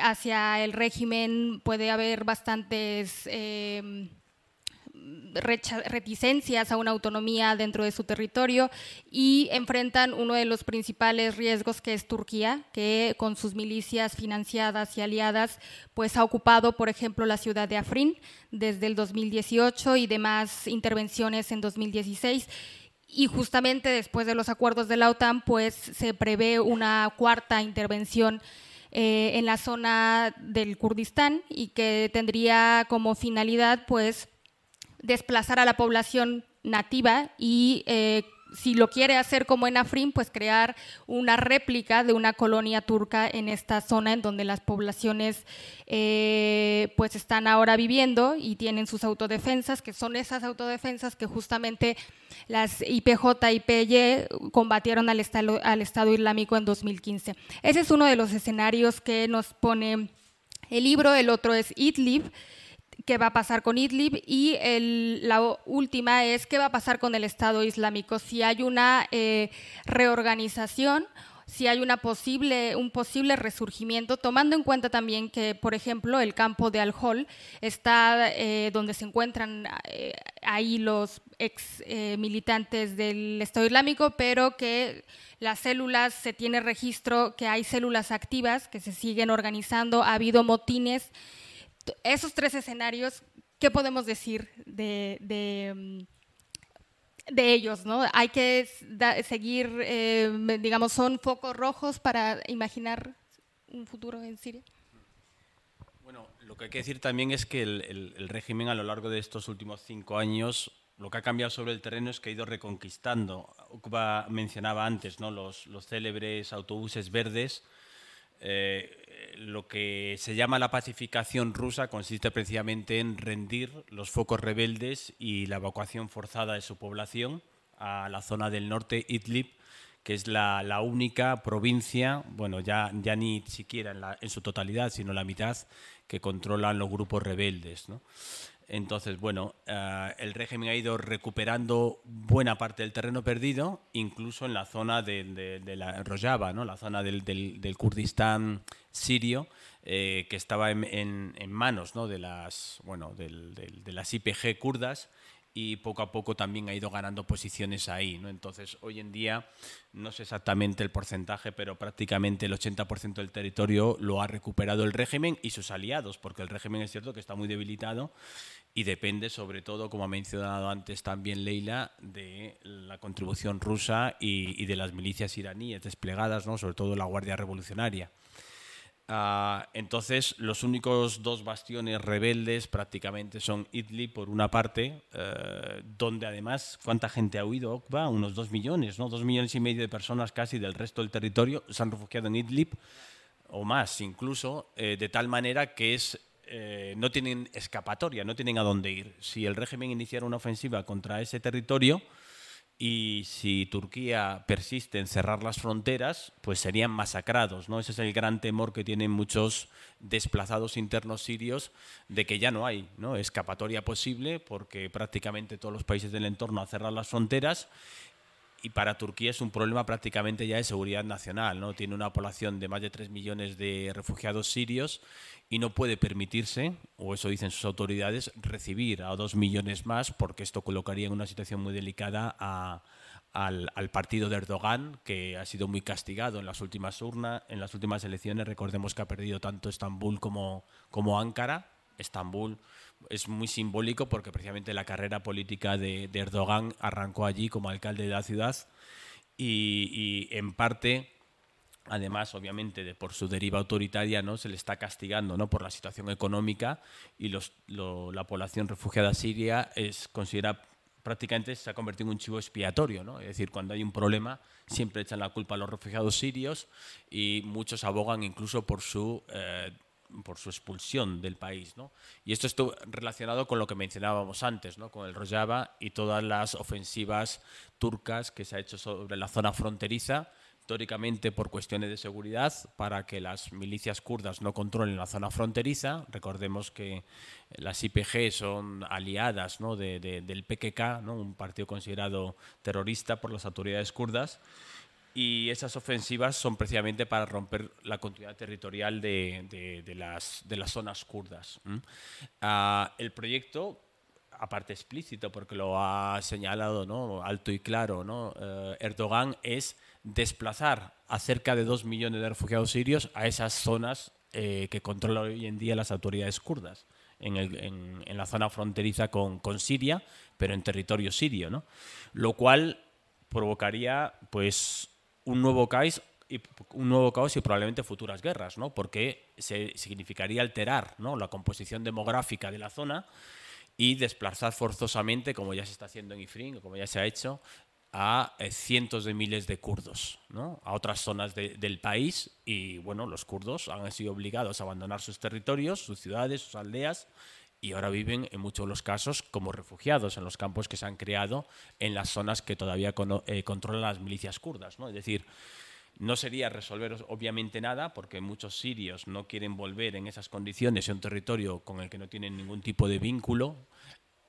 hacia el régimen, puede haber bastantes... Eh, reticencias a una autonomía dentro de su territorio y enfrentan uno de los principales riesgos que es Turquía, que con sus milicias financiadas y aliadas pues ha ocupado, por ejemplo, la ciudad de Afrin desde el 2018 y demás intervenciones en 2016 y justamente después de los acuerdos de la OTAN pues se prevé una cuarta intervención eh, en la zona del Kurdistán y que tendría como finalidad pues desplazar a la población nativa y eh, si lo quiere hacer como en Afrin, pues crear una réplica de una colonia turca en esta zona en donde las poblaciones eh, pues están ahora viviendo y tienen sus autodefensas, que son esas autodefensas que justamente las IPJ y PY combatieron al estado, al estado Islámico en 2015. Ese es uno de los escenarios que nos pone el libro, el otro es Idlib, qué va a pasar con Idlib y la última es qué va a pasar con el Estado Islámico, si hay una eh, reorganización si hay una posible, un posible resurgimiento, tomando en cuenta también que, por ejemplo, el campo de Al-Hol está eh, donde se encuentran eh, ahí los ex militantes del Estado Islámico, pero que las células, se tiene registro que hay células activas que se siguen organizando, ha habido motines esos tres escenarios, ¿qué podemos decir de, mm, ellos? ¿no? Hay que seguir, eh, digamos, son focos rojos para imaginar un futuro en Siria. Bueno, lo que hay que decir también es que el, régimen a lo largo de estos últimos cinco años lo que ha cambiado sobre el terreno es que ha ido reconquistando. Okuba mencionaba antes ¿no? los célebres autobuses verdes Eh, lo que se llama la pacificación rusa consiste precisamente en rendir los focos rebeldes y la evacuación forzada de su población a la zona del norte, Idlib, que es la, única provincia, bueno, ya, ya ni siquiera en, su totalidad, sino la mitad, que controlan los grupos rebeldes. Entonces, bueno, uh, el régimen ha ido recuperando buena parte del terreno perdido, incluso en la zona de, la Rojava, ¿no? la zona del, del, Kurdistán sirio, eh, que estaba en, manos ¿no? de, las, bueno, de las IPG kurdas y poco a poco también ha ido ganando posiciones ahí. ¿no? Entonces, hoy en día, no sé exactamente el porcentaje, pero prácticamente el 80% del territorio lo ha recuperado el régimen y sus aliados, porque el régimen es cierto que está muy debilitado y depende sobre todo, como ha mencionado antes también Leila, de la contribución rusa y, de las milicias iraníes desplegadas, ¿no? sobre todo la Guardia Revolucionaria. Uh, entonces, los únicos dos bastiones rebeldes prácticamente son Idlib, por una parte, uh, donde además, ¿cuánta gente ha huido? Okba? Unos dos millones, ¿no? Dos millones y medio de personas casi del resto del territorio se han refugiado en Idlib, o más incluso, eh, de tal manera que es eh, no tienen escapatoria, no tienen a dónde ir. Si el régimen iniciara una ofensiva contra ese territorio y si Turquía persiste en cerrar las fronteras, pues serían masacrados. ¿no? Ese es el gran temor que tienen muchos desplazados internos sirios de que ya no hay ¿no? escapatoria posible porque prácticamente todos los países del entorno han cerrado las fronteras y para Turquía es un problema prácticamente ya de seguridad nacional. ¿no? Tiene una población de más de 3 millones de refugiados sirios y no puede permitirse, o eso dicen sus autoridades, recibir a dos millones más, porque esto colocaría en una situación muy delicada a, al, al, partido de Erdogan, que ha sido muy castigado en las últimas urnas, en las últimas elecciones. Recordemos que ha perdido tanto Estambul como, como Ankara. Estambul es muy simbólico porque precisamente la carrera política de, de Erdogan arrancó allí como alcalde de la ciudad y, y en parte además obviamente de por su deriva autoritaria no se le está castigando no por la situación económica y la población refugiada siria es considera prácticamente se ha convertido en un chivo expiatorio no es decir cuando hay un problema siempre echan la culpa a los refugiados sirios y muchos abogan incluso por su eh, por su expulsión del país. ¿no? Y esto está relacionado con lo que mencionábamos antes, ¿no? con el Rojava y todas las ofensivas turcas que se ha hecho sobre la zona fronteriza, históricamente por cuestiones de seguridad, para que las milicias kurdas no controlen la zona fronteriza. Recordemos que las IPG son aliadas ¿no? de, de, del PKK, ¿no? un partido considerado terrorista por las autoridades kurdas. Y esas ofensivas son precisamente para romper la continuidad territorial de, de, las, las zonas kurdas. ¿Mm? Uh, el proyecto aparte explícito, porque lo ha señalado ¿no? alto y claro, ¿no? Eh, Erdogan es desplazar a cerca de dos millones de refugiados sirios a esas zonas eh, que controlan hoy en día las autoridades kurdas, en, el, en, la zona fronteriza con, Siria, pero en territorio sirio, ¿no? Lo cual provocaría pues un nuevo caos y un nuevo caos y probablemente futuras guerras, ¿no? Porque se significaría alterar, ¿no? la composición demográfica de la zona y desplazar forzosamente, como ya se está haciendo en Ifrin, como ya se ha hecho, a eh, cientos de miles de kurdos, ¿no? a otras zonas de, del país y bueno, los kurdos han sido obligados a abandonar sus territorios, sus ciudades, sus aldeas y ahora viven en muchos de los casos como refugiados en los campos que se han creado en las zonas que todavía eh, controlan las milicias kurdas. ¿no? Es decir, no sería resolver obviamente nada porque muchos sirios no quieren volver en esas condiciones a un territorio con el que no tienen ningún tipo de vínculo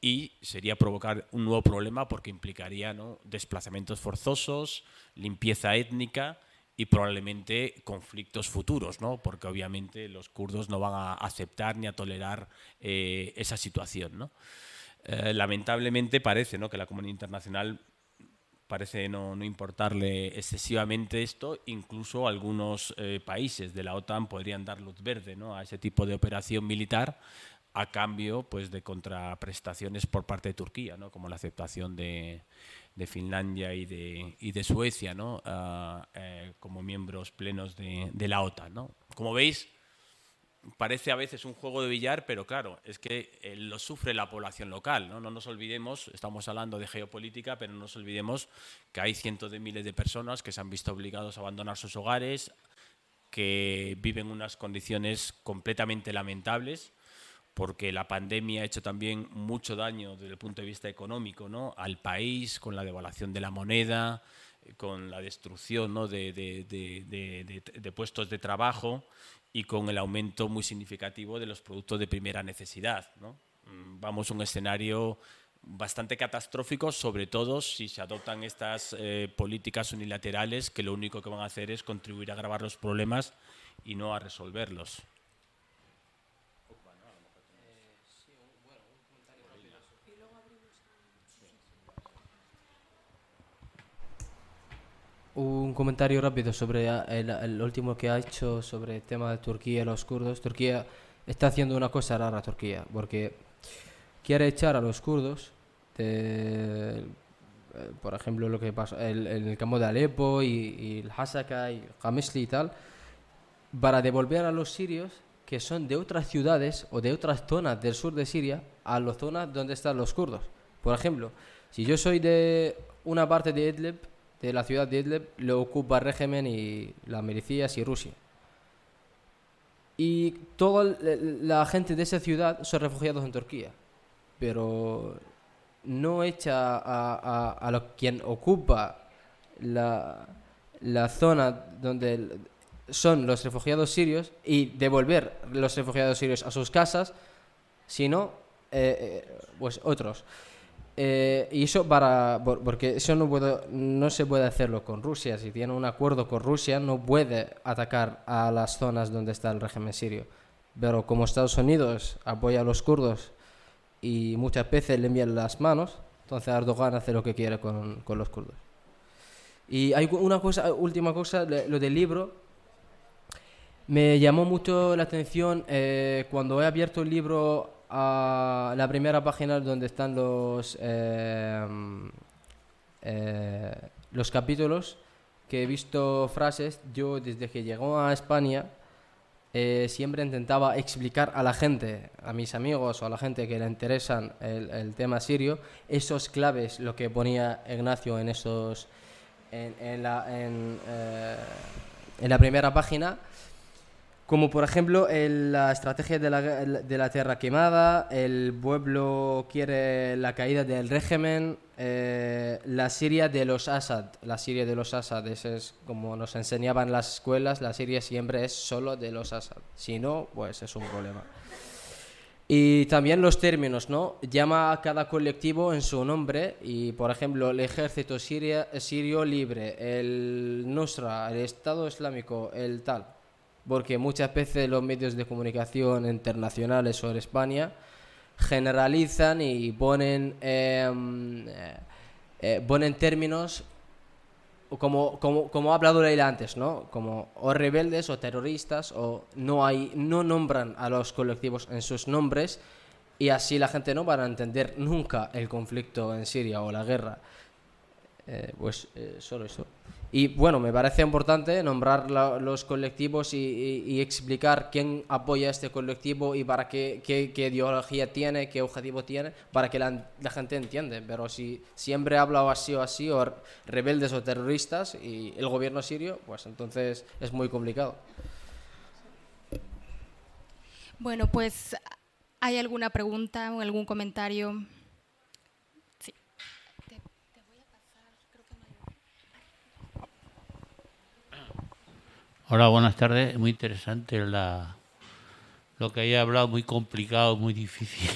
y sería provocar un nuevo problema porque implicaría ¿no? desplazamientos forzosos, limpieza étnica y probablemente conflictos futuros, ¿no? porque obviamente los kurdos no van a aceptar ni a tolerar eh, esa situación. ¿no? Eh, lamentablemente parece ¿no? que la comunidad internacional parece no, no, importarle excesivamente esto, incluso algunos eh, países de la OTAN podrían dar luz verde ¿no? a ese tipo de operación militar a cambio pues, de contraprestaciones por parte de Turquía, ¿no? como la aceptación de, de Finlandia y de, y de Suecia ¿no? uh, eh, como miembros plenos de, de la OTAN. ¿no? Como veis, parece a veces un juego de billar, pero claro, es que eh, lo sufre la población local. ¿no? no nos olvidemos, estamos hablando de geopolítica, pero no nos olvidemos que hay cientos de miles de personas que se han visto obligados a abandonar sus hogares, que viven unas condiciones completamente lamentables porque la pandemia ha hecho también mucho daño desde el punto de vista económico ¿no? al país, con la devaluación de la moneda, con la destrucción ¿no? de, de, puestos de trabajo y con el aumento muy significativo de los productos de primera necesidad. ¿no? Mm, vamos a un escenario bastante catastrófico, sobre todo si se adoptan estas eh, políticas unilaterales que lo único que van a hacer es contribuir a agravar los problemas y no a resolverlos. Un comentario rápido sobre ah, el, último que ha hecho sobre el tema de Turquía y los kurdos. Turquía está haciendo una cosa rara, Turquía, porque quiere echar a los kurdos, eh, por ejemplo, lo que pasa en el, campo de Alepo y, el Hasaka y Qamisli y tal, para devolver a los sirios que son de otras ciudades o de otras zonas del sur de Siria a las zonas donde están los kurdos. Por ejemplo, si yo soy de una parte de Idlib, de la ciudad de Idlib lo ocupa el régimen y las milicias y Rusia. Y toda la gente de esa ciudad son refugiados en Turquía. Pero no echa a, a, quien ocupa la, la zona donde son los refugiados sirios y devolver los refugiados sirios a sus casas, sino eh, eh, pues otros. Eh, y eso para porque eso no puedo, no se puede hacerlo con Rusia. Si tiene un acuerdo con Rusia no puede atacar a las zonas donde está el régimen sirio. Pero como Estados Unidos apoya a los kurdos y muchas veces le envían las manos entonces Erdogan hace lo que quiere con, con los kurdos. Y hay una cosa última cosa lo del libro. Me llamó mucho la atención eh, cuando he abierto el libro a la primera página donde están los, eh, eh, los capítulos, que he visto frases, yo desde que llegó a España eh, siempre intentaba explicar a la gente, a mis amigos o a la gente que le interesan el, tema sirio, esos claves, lo que ponía Ignacio en esos en, la, en la primera página como por ejemplo la estrategia de la, de la, tierra quemada, el pueblo quiere la caída del régimen, eh, la Siria de los Assad, la Siria de los Assad, es como nos enseñaban las escuelas, la Siria siempre es solo de los Assad, si no, pues es un problema. Y también los términos, ¿no? Llama a cada colectivo en su nombre y, por ejemplo, el ejército sirio libre, el Nusra, el Estado Islámico, el tal porque muchas veces los medios de comunicación internacionales sobre España generalizan y ponen, em, eh, eh, ponen términos como, como, como ha hablado Leila antes, ¿no? Como o rebeldes o terroristas o no hay no nombran a los colectivos en sus nombres y así la gente no va a entender nunca el conflicto en Siria o la guerra. Eh, pues solo eso. Y bueno, me parece importante nombrar los colectivos y, explicar quién apoya este colectivo y para qué, ideología tiene, qué objetivo tiene, para que la, gente entienda. Pero si siempre habla así o así, o rebeldes o terroristas, y el gobierno sirio, pues entonces es muy complicado. Bueno, pues, ¿hay alguna pregunta o algún comentario? Hola, buenas tardes. Muy interesante la, lo que haya hablado, muy complicado, muy difícil.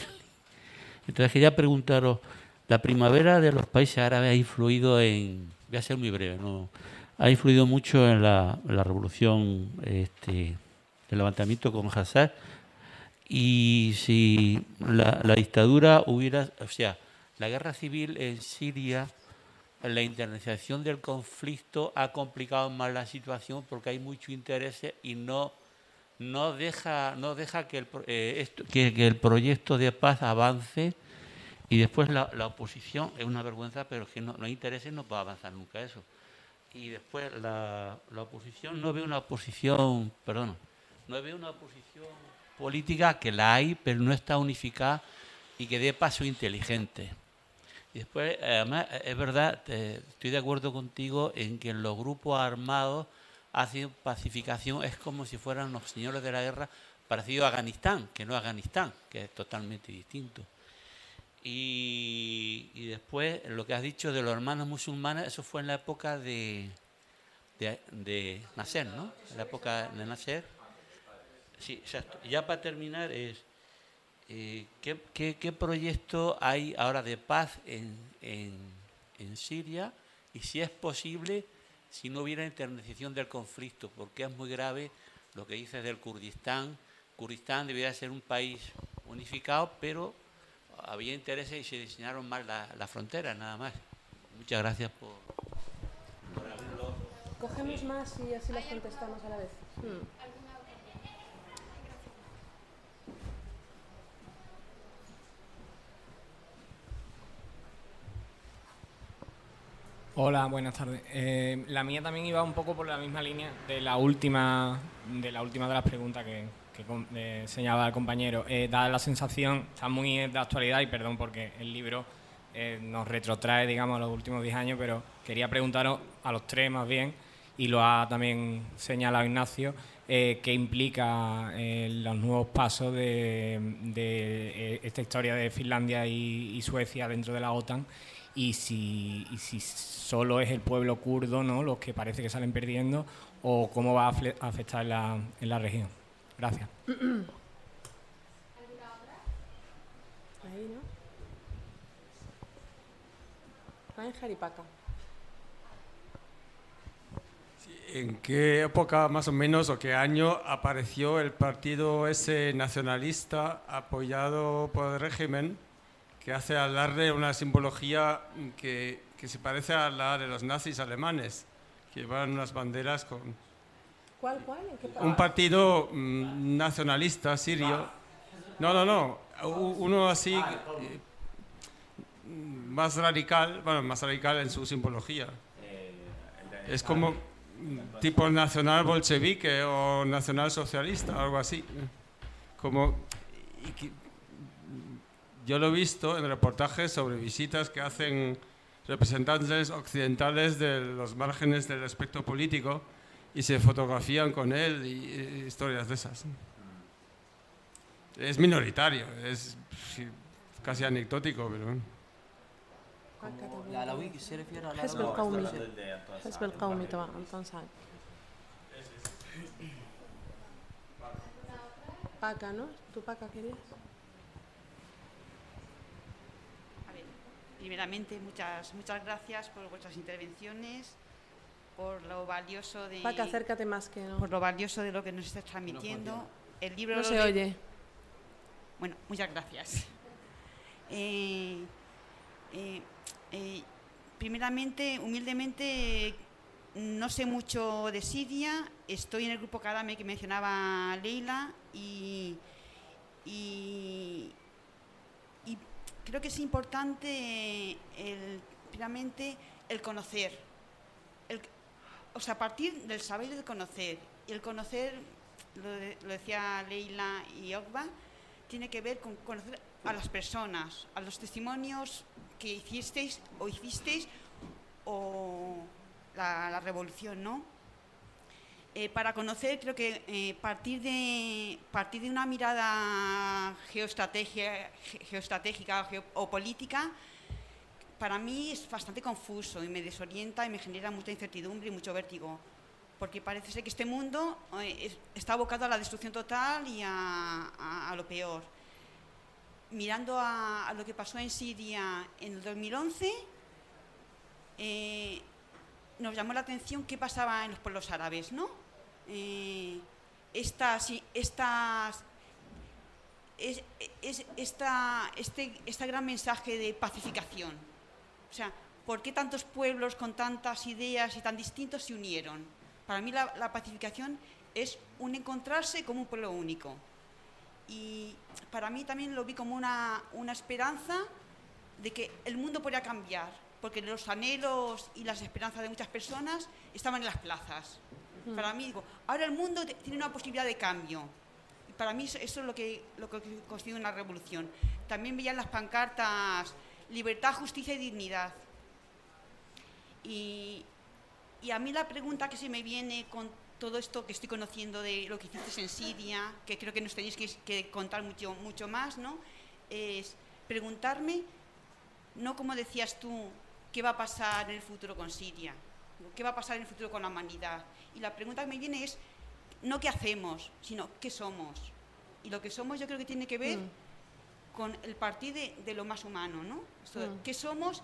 Entonces quería preguntaros, la primavera de los países árabes ha influido en, voy a ser muy breve, ¿no? ha influido mucho en la, revolución este, del levantamiento con Hassan y si la, la dictadura hubiera, o sea, la guerra civil en Siria la internacionalización del conflicto ha complicado más la situación porque hay mucho interés y no, no deja, no deja que, el, eh, que, el proyecto de paz avance y después la, la, oposición es una vergüenza, pero que no, hay intereses no va a avanzar nunca eso. Y después la, la oposición no ve una oposición, perdón, no ve una oposición política que la hay, pero no está unificada y que dé paso inteligente. Y después, además, es verdad, estoy de acuerdo contigo en que los grupos armados hace pacificación, es como si fueran los señores de la guerra parecido a Afganistán, que no Afganistán, que es totalmente distinto. Y, después lo que has dicho de los hermanos musulmanes, eso fue en la época de, de, Nasser, ¿no? En la época de Nasser. Sí, exacto. Ya para terminar es, eh, ¿qué, qué, proyecto hay ahora de paz en, en, en Siria? Y si es posible, si no hubiera internalización del conflicto, porque es muy grave lo que dices del Kurdistán. Kurdistán debería ser un país unificado, pero había intereses y se diseñaron mal las la fronteras, nada más. Muchas gracias por, por haberlo. Cogemos más y así las contestamos a la vez. Hmm. Hola, buenas tardes. Eh, la mía también iba un poco por la misma línea de la última de la última de las preguntas que, que eh, señalaba el compañero. Eh, da la sensación, está muy de actualidad y perdón porque el libro eh, nos retrotrae, digamos, a los últimos 10 años, pero quería preguntaros a los tres más bien, y lo ha también señalado Ignacio, qué implica los nuevos pasos de, esta historia de Finlandia y Suecia dentro de la OTAN y si, y si solo es el pueblo kurdo ¿no? los que parece que salen perdiendo o cómo va a afectar en la, en la región. Gracias. Ahí, ¿no? Jaripaca. ¿En qué época más o menos o qué año apareció el partido ese nacionalista apoyado por el régimen que hace alarde una simbología que, que se parece a la de los nazis alemanes, que llevan unas banderas con... ¿Cuál, cuál? Un partido mm, nacionalista sirio. No, no, no. Uno así eh, más radical, bueno, más radical en su simbología. Es como tipo nacional bolchevique o nacional socialista, algo así. Como yo lo he visto en reportajes sobre visitas que hacen representantes occidentales de los márgenes del espectro político y se fotografían con él y, historias de esas. Es minoritario, es casi anecdótico, pero... Paca, ¿no? ¿Tu Paca querías? Primeramente, muchas, muchas gracias por vuestras intervenciones, por lo valioso de... Paca, acércate más que no. Por lo valioso de lo que nos estás transmitiendo. El libro no se oye. Bueno, muchas gracias. Eh, eh, eh, primeramente, humildemente, no sé mucho de Siria. Estoy en el grupo Kadame que mencionaba Leila y, y creo que es importante el, el conocer. o sea, partir del saber y del conocer. Y el conocer, lo, decía Leila y Ogba, tiene que ver con conocer a las personas, a los testimonios que hicisteis o hicisteis o la revolución, ¿no? Eh, para conocer, creo que eh, partir, de, partir de una mirada geoestratégica, o política, para mí es bastante confuso y me desorienta y me genera mucha incertidumbre y mucho vértigo, porque parece ser que este mundo eh, está abocado a la destrucción total y a, lo peor. Mirando a, lo que pasó en Siria en el 2011, nos llamó la atención qué pasaba en los pueblos árabes, ¿no? Eh, estas, estas, es, esta, este, este gran mensaje de pacificación. O sea, ¿por qué tantos pueblos con tantas ideas y tan distintos se unieron? Para mí la, pacificación es un encontrarse como un pueblo único. Y para mí también lo vi como una, una esperanza de que el mundo podría cambiar, porque los anhelos y las esperanzas de muchas personas estaban en las plazas. Para mí, digo, ahora el mundo tiene una posibilidad de cambio. Y para mí eso, es lo que, lo que constituye una revolución. También veían las pancartas libertad, justicia y dignidad. Y, y, a mí la pregunta que se me viene con todo esto que estoy conociendo de lo que hiciste en Siria, que creo que nos tenéis que, contar mucho, mucho más, ¿no? Es preguntarme, no como decías tú, qué va a pasar en el futuro con Siria, qué va a pasar en el futuro con la humanidad. Y la pregunta que me viene es, no qué hacemos, sino qué somos. Y lo que somos yo creo que tiene que ver Mm. con el partir de, de lo más humano, ¿no? Mm. ¿Qué somos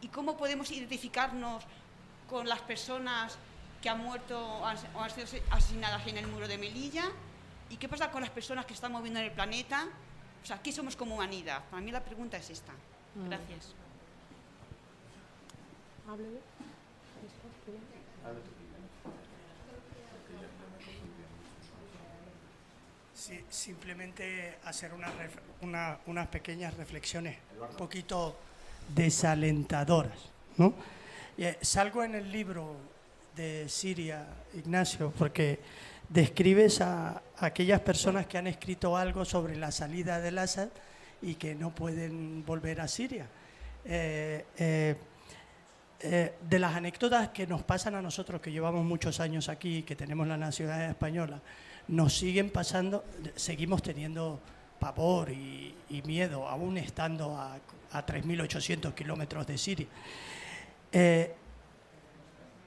y cómo podemos identificarnos con las personas que han muerto o han, o han sido asesinadas en el muro de Melilla? ¿Y qué pasa con las personas que estamos viendo en el planeta? O sea, ¿qué somos como humanidad? Para mí la pregunta es esta. Mm. Gracias. Simplemente hacer una unas pequeñas reflexiones un poquito desalentadoras. ¿no? Eh, salgo en el libro de Siria, Ignacio, porque describes a, aquellas personas que han escrito algo sobre la salida del Assad y que no pueden volver a Siria. Eh, eh, de las anécdotas que nos pasan a nosotros, que llevamos muchos años aquí, que tenemos la nacionalidad española, nos siguen pasando, seguimos teniendo pavor y, miedo, aún estando a, a 3.800 kilómetros de Siria. Eh,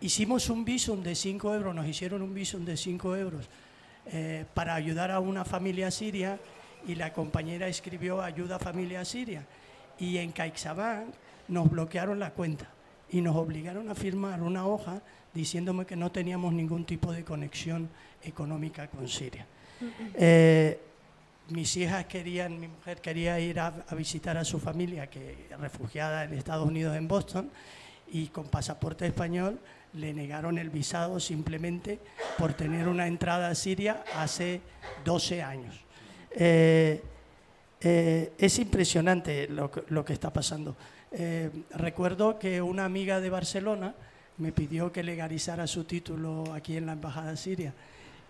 hicimos un visum de 5 euros, nos hicieron un visum de 5 euros eh, para ayudar a una familia siria y la compañera escribió ayuda a familia siria y en CaixaBank nos bloquearon la cuenta y nos obligaron a firmar una hoja diciéndome que no teníamos ningún tipo de conexión económica con Siria. Eh, mis hijas querían, mi mujer quería ir a, a visitar a su familia, que refugiada en Estados Unidos, en Boston, y con pasaporte español le negaron el visado simplemente por tener una entrada a Siria hace 12 años. Eh, eh, es impresionante lo, que- lo que está pasando. Recuerdo que una amiga de Barcelona me pidió que legalizara su título aquí en la Embajada Siria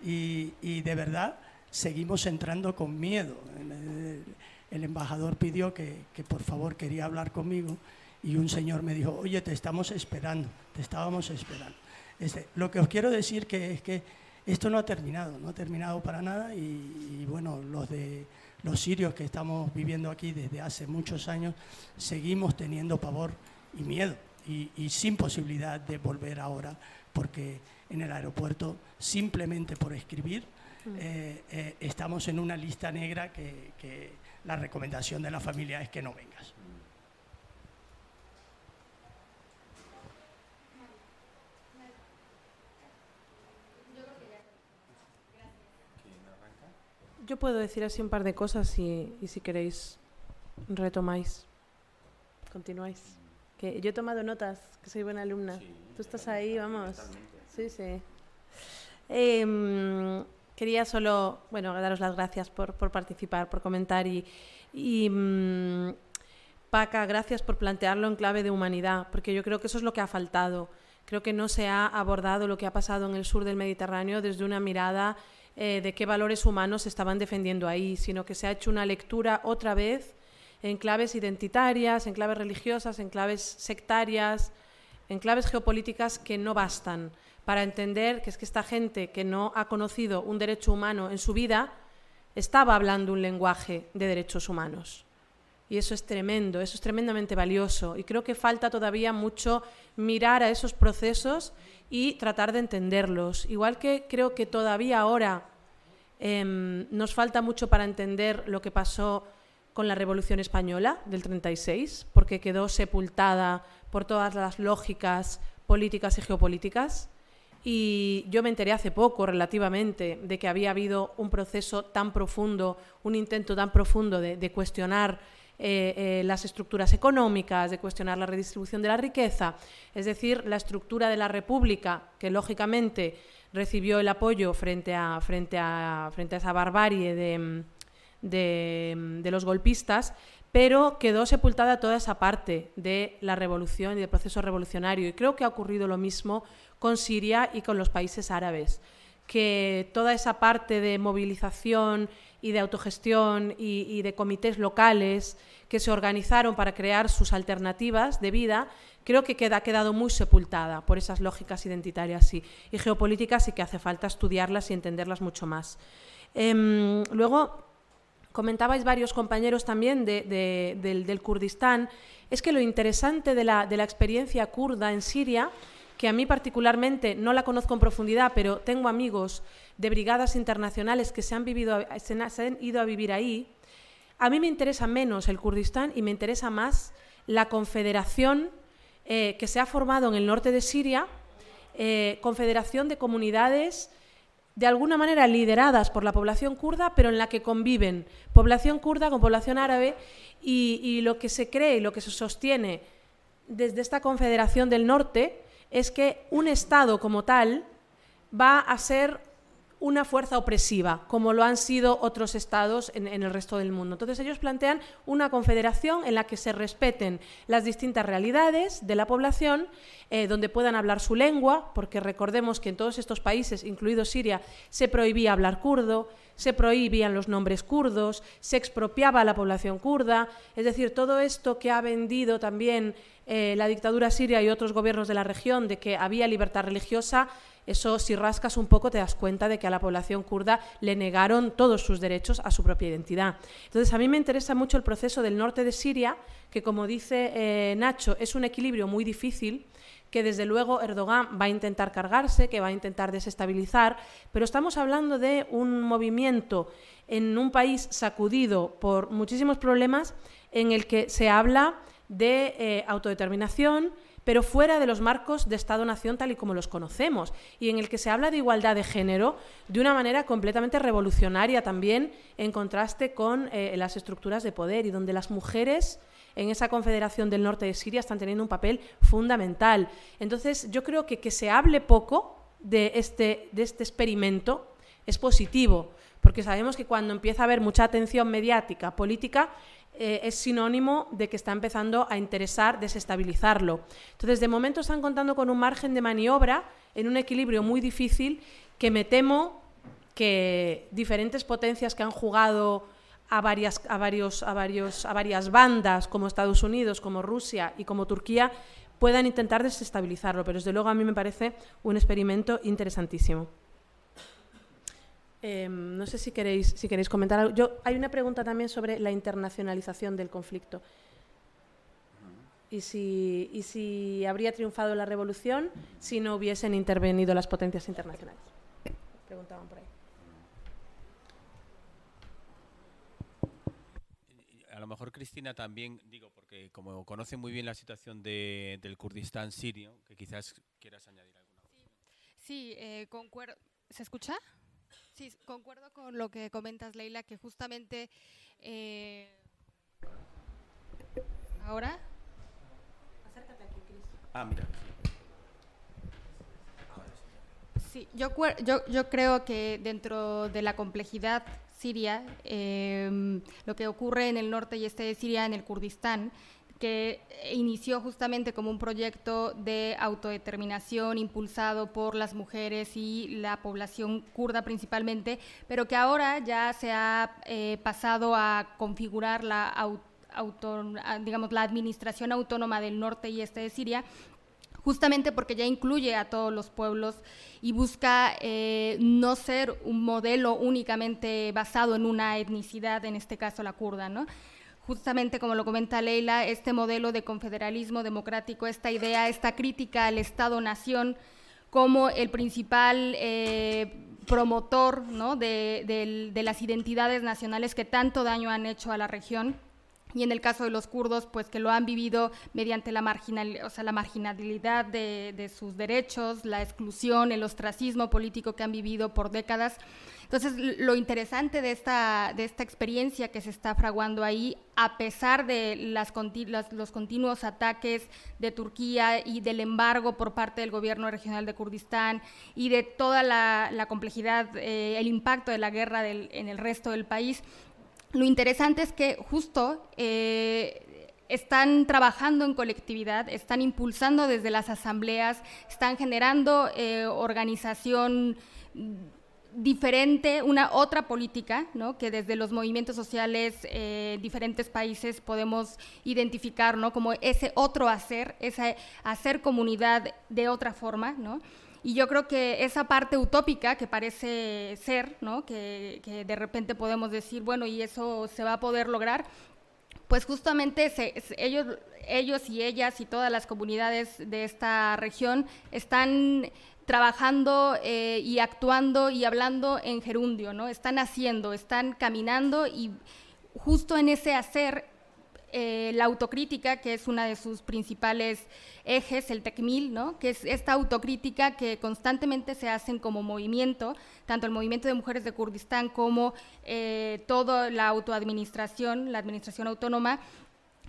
y, y de verdad seguimos entrando con miedo. El, embajador pidió que, que por favor quería hablar conmigo y un señor me dijo, oye, te estamos esperando, te estábamos esperando. Este, lo que os quiero decir que es que esto no ha terminado, no ha terminado para nada y, y bueno, los de los sirios que estamos viviendo aquí desde hace muchos años seguimos teniendo pavor y miedo y, y sin posibilidad de volver ahora porque en el aeropuerto simplemente por escribir eh, eh, estamos en una lista negra que, que la recomendación de la familia es que no vengas. Yo puedo decir así un par de cosas y, y si queréis retomáis, continuáis. Que yo he tomado notas, que soy buena alumna. Tú estás ahí, vamos. Sí, sí. Em, quería solo, bueno, daros las gracias por, por participar, por comentar y, y mm, Paca, gracias por plantearlo en clave de humanidad, porque yo creo que eso es lo que ha faltado. Creo que no se ha abordado lo que ha pasado en el sur del Mediterráneo desde una mirada eh, de qué valores humanos se estaban defendiendo ahí, sino que se ha hecho una lectura otra vez en claves identitarias, en claves religiosas, en claves sectarias, en claves geopolíticas que no bastan para entender que es que esta gente que no ha conocido un derecho humano en su vida estaba hablando un lenguaje de derechos humanos. Y eso es tremendo, eso es tremendamente valioso. Y creo que falta todavía mucho mirar a esos procesos y tratar de entenderlos. Igual que creo que todavía ahora em, nos falta mucho para entender lo que pasó con la Revolución Española del 36, porque quedó sepultada por todas las lógicas políticas y geopolíticas. Y yo me enteré hace poco, relativamente, de que había habido un proceso tan profundo, un intento tan profundo de, de cuestionar eh, eh, las estructuras económicas, de cuestionar la redistribución de la riqueza, es decir, la estructura de la República, que lógicamente recibió el apoyo frente a, frente a, frente a esa barbarie de, de, de los golpistas, pero quedó sepultada toda esa parte de la revolución y del proceso revolucionario. Y creo que ha ocurrido lo mismo con Siria y con los países árabes que toda esa parte de movilización y de autogestión y, de comités locales que se organizaron para crear sus alternativas de vida, creo que queda, ha quedado muy sepultada por esas lógicas identitarias y, geopolíticas y que hace falta estudiarlas y entenderlas mucho más. Em, luego, comentabais varios compañeros también del, Kurdistán, es que lo interesante de la, de la experiencia kurda en Siria que a mí particularmente no la conozco en profundidad, pero tengo amigos de brigadas internacionales que se han, vivido, se han ido a vivir ahí, a mí me interesa menos el Kurdistán y me interesa más la confederación eh, que se ha formado en el norte de Siria, eh, confederación de comunidades de alguna manera lideradas por la población kurda, pero en la que conviven población kurda con población árabe y, y lo que se cree y lo que se sostiene desde esta confederación del norte es que un Estado como tal va a ser una fuerza opresiva, como lo han sido otros estados en, el resto del mundo. Entonces ellos plantean una confederación en la que se respeten las distintas realidades de la población, eh, donde puedan hablar su lengua, porque recordemos que en todos estos países, incluido Siria, se prohibía hablar kurdo, se prohibían los nombres kurdos, se expropiaba a la población kurda, es decir, todo esto que ha vendido también eh, la dictadura siria y otros gobiernos de la región de que había libertad religiosa, eso si rascas un poco te das cuenta de que a la población kurda le negaron todos sus derechos a su propia identidad. Entonces a mí me interesa mucho el proceso del norte de Siria, que como dice eh, Nacho, es un equilibrio muy difícil que desde luego Erdogan va a intentar cargarse, que va a intentar desestabilizar, pero estamos hablando de un movimiento en un país sacudido por muchísimos problemas en el que se habla de eh, autodeterminación, pero fuera de los marcos de Estado-Nación tal y como los conocemos, y en el que se habla de igualdad de género de una manera completamente revolucionaria también, en contraste con eh, las estructuras de poder, y donde las mujeres en esa confederación del norte de Siria están teniendo un papel fundamental. Entonces, yo creo que que se hable poco de este, de este experimento es positivo, porque sabemos que cuando empieza a haber mucha atención mediática, política, eh, es sinónimo de que está empezando a interesar desestabilizarlo. Entonces, de momento están contando con un margen de maniobra en un equilibrio muy difícil que me temo que diferentes potencias que han jugado a varias, a varios, a varios, a varias bandas, como Estados Unidos, como Rusia y como Turquía, puedan intentar desestabilizarlo. Pero desde luego a mí me parece un experimento interesantísimo. Em, no sé si queréis, si queréis comentar algo. Yo, hay una pregunta también sobre la internacionalización del conflicto. Y si, y si habría triunfado la revolución si no hubiesen intervenido las potencias internacionales. Preguntaban por ahí. A lo mejor Cristina también, digo, porque como conoce muy bien la situación de, del Kurdistán sirio, que quizás quieras añadir alguna cosa. Sí, eh, concuerdo. ¿Se escucha? Sí, concuerdo con lo que comentas, Leila, que justamente eh, ahora. Acércate aquí, Cris. Ah, mira. Sí, yo, yo, yo creo que dentro de la complejidad siria, eh, lo que ocurre en el norte y este de Siria, en el Kurdistán, que inició justamente como un proyecto de autodeterminación impulsado por las mujeres y la población kurda principalmente, pero que ahora ya se ha eh, pasado a configurar la digamos, la administración autónoma del norte y este de Siria, justamente porque ya incluye a todos los pueblos y busca eh, no ser un modelo únicamente basado en una etnicidad, en este caso la kurda, ¿no? justamente como lo comenta Leila, este modelo de confederalismo democrático, esta idea, esta crítica al Estado-nación como el principal eh, promotor de, las identidades nacionales que tanto daño han hecho a la región. Y en el caso de los kurdos, pues que lo han vivido mediante la, marginal, o sea, la marginalidad de, de sus derechos, la exclusión, el ostracismo político que han vivido por décadas. Entonces, lo interesante de esta, de esta experiencia que se está fraguando ahí, a pesar de las, los continuos ataques de Turquía y del embargo por parte del gobierno regional de Kurdistán y de toda la, complejidad, eh, el impacto de la guerra en el resto del país, lo interesante es que justo eh, están trabajando en colectividad, están impulsando desde las asambleas, están generando eh, organización diferente, una otra política, ¿no? que desde los movimientos sociales eh, en diferentes países podemos identificar ¿no? como ese otro hacer, ese hacer comunidad de otra forma. ¿no? Y yo creo que esa parte utópica que parece ser, ¿no? que, de repente podemos decir, bueno, y eso se va a poder lograr, pues justamente ellos, ellos y ellas y todas las comunidades de esta región están trabajando eh, y actuando y hablando en gerundio, ¿no? Están haciendo, están caminando y justo en ese hacer eh, la autocrítica, que es una de sus principales ejes, el TECMIL, ¿no? que es esta autocrítica que constantemente se hacen como movimiento, tanto el movimiento de mujeres de Kurdistán como eh, toda la autoadministración, la administración autónoma,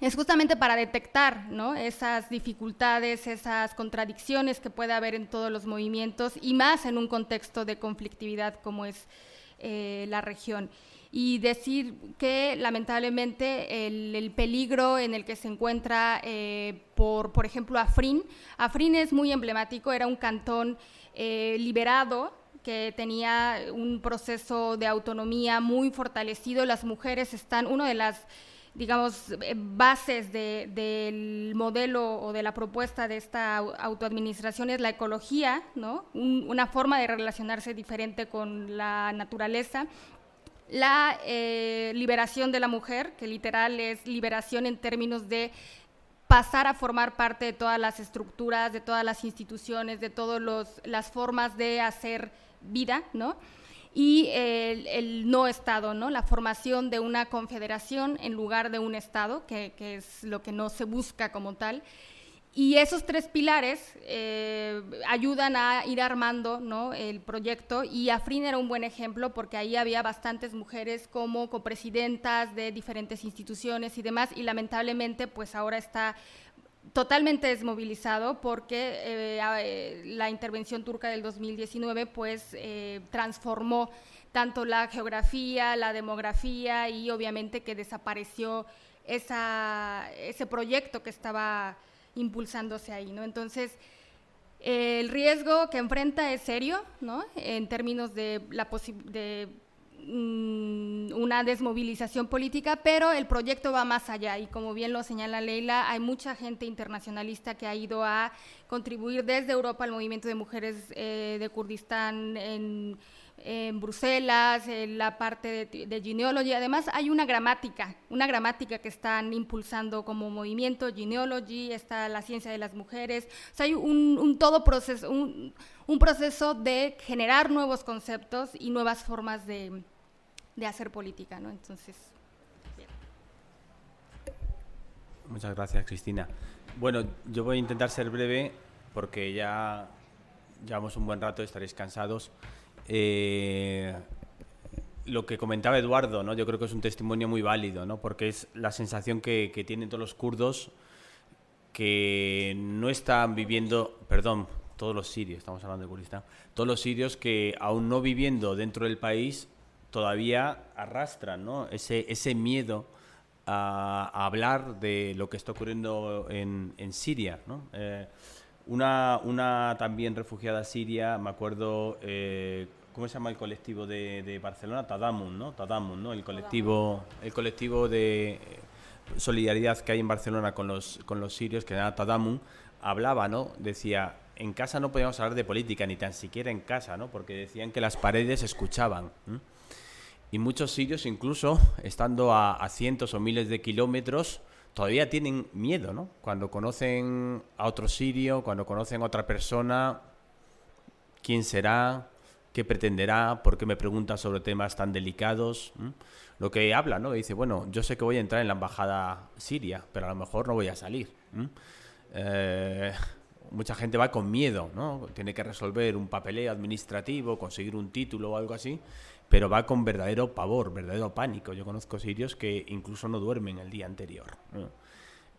es justamente para detectar ¿no? esas dificultades, esas contradicciones que puede haber en todos los movimientos y más en un contexto de conflictividad como es eh, la región y decir que lamentablemente el, peligro en el que se encuentra, eh, por, por ejemplo, Afrin, Afrin es muy emblemático, era un cantón eh, liberado que tenía un proceso de autonomía muy fortalecido, las mujeres están, una de las digamos, eh, bases del modelo o de la propuesta de esta autoadministración es la ecología, ¿no? una forma de relacionarse diferente con la naturaleza la eh, liberación de la mujer, que literal es liberación en términos de pasar a formar parte de todas las estructuras, de todas las instituciones, de todas las formas de hacer vida, ¿no? Y el, el, no Estado, ¿no? La formación de una confederación en lugar de un Estado, que, que es lo que no se busca como tal. Y esos tres pilares eh, ayudan a ir armando ¿no? el proyecto y Afrin era un buen ejemplo porque ahí había bastantes mujeres como copresidentas de diferentes instituciones y demás y lamentablemente pues ahora está totalmente desmovilizado porque eh, eh, la intervención turca del 2019 pues transformó tanto la geografía, la demografía y obviamente que desapareció esa, ese proyecto que estaba impulsándose ahí, ¿no? Entonces, el riesgo que enfrenta es serio, ¿no? En términos de la de mm, una desmovilización política, pero el proyecto va más allá y como bien lo señala Leila, hay mucha gente internacionalista que ha ido a contribuir desde Europa al movimiento de mujeres eh, de Kurdistán en en Bruselas, en la parte de, de genealogy. Además, hay una gramática, una gramática que están impulsando como movimiento, genealogy, está la ciencia de las mujeres. O sea, hay un, todo proceso, un, proceso de generar nuevos conceptos y nuevas formas de, hacer política, ¿no? Entonces. Muchas gracias, Cristina. Bueno, yo voy a intentar ser breve porque ya llevamos un buen rato, estaréis cansados. Eh, lo que comentaba Eduardo, ¿no? yo creo que es un testimonio muy válido, ¿no? porque es la sensación que, tienen todos los kurdos que no están viviendo, perdón, todos los sirios, estamos hablando de Kurdistán, todos los sirios que aún no viviendo dentro del país todavía arrastran ¿no? ese, ese miedo a, hablar de lo que está ocurriendo en, en Siria. ¿no? Eh, una, una también refugiada siria, me acuerdo eh, ¿Cómo se llama el colectivo de, de Barcelona? Tadamun, ¿no? Tadamun, ¿no? El colectivo, el colectivo de solidaridad que hay en Barcelona con los, con los sirios, que era Tadamun, hablaba, ¿no? Decía, en casa no podíamos hablar de política, ni tan siquiera en casa, ¿no? Porque decían que las paredes escuchaban. Y muchos sirios, incluso estando a, a, cientos o miles de kilómetros, todavía tienen miedo, ¿no? Cuando conocen a otro sirio, cuando conocen a otra persona, quién será, qué pretenderá, por qué me pregunta sobre temas tan delicados. Lo que habla, ¿no? Dice, bueno, yo sé que voy a entrar en la embajada siria, pero a lo mejor no voy a salir. Eh, mucha gente va con miedo, ¿no? Tiene que resolver un papeleo administrativo, conseguir un título o algo así, pero va con verdadero pavor, verdadero pánico. Yo conozco sirios que incluso no duermen el día anterior.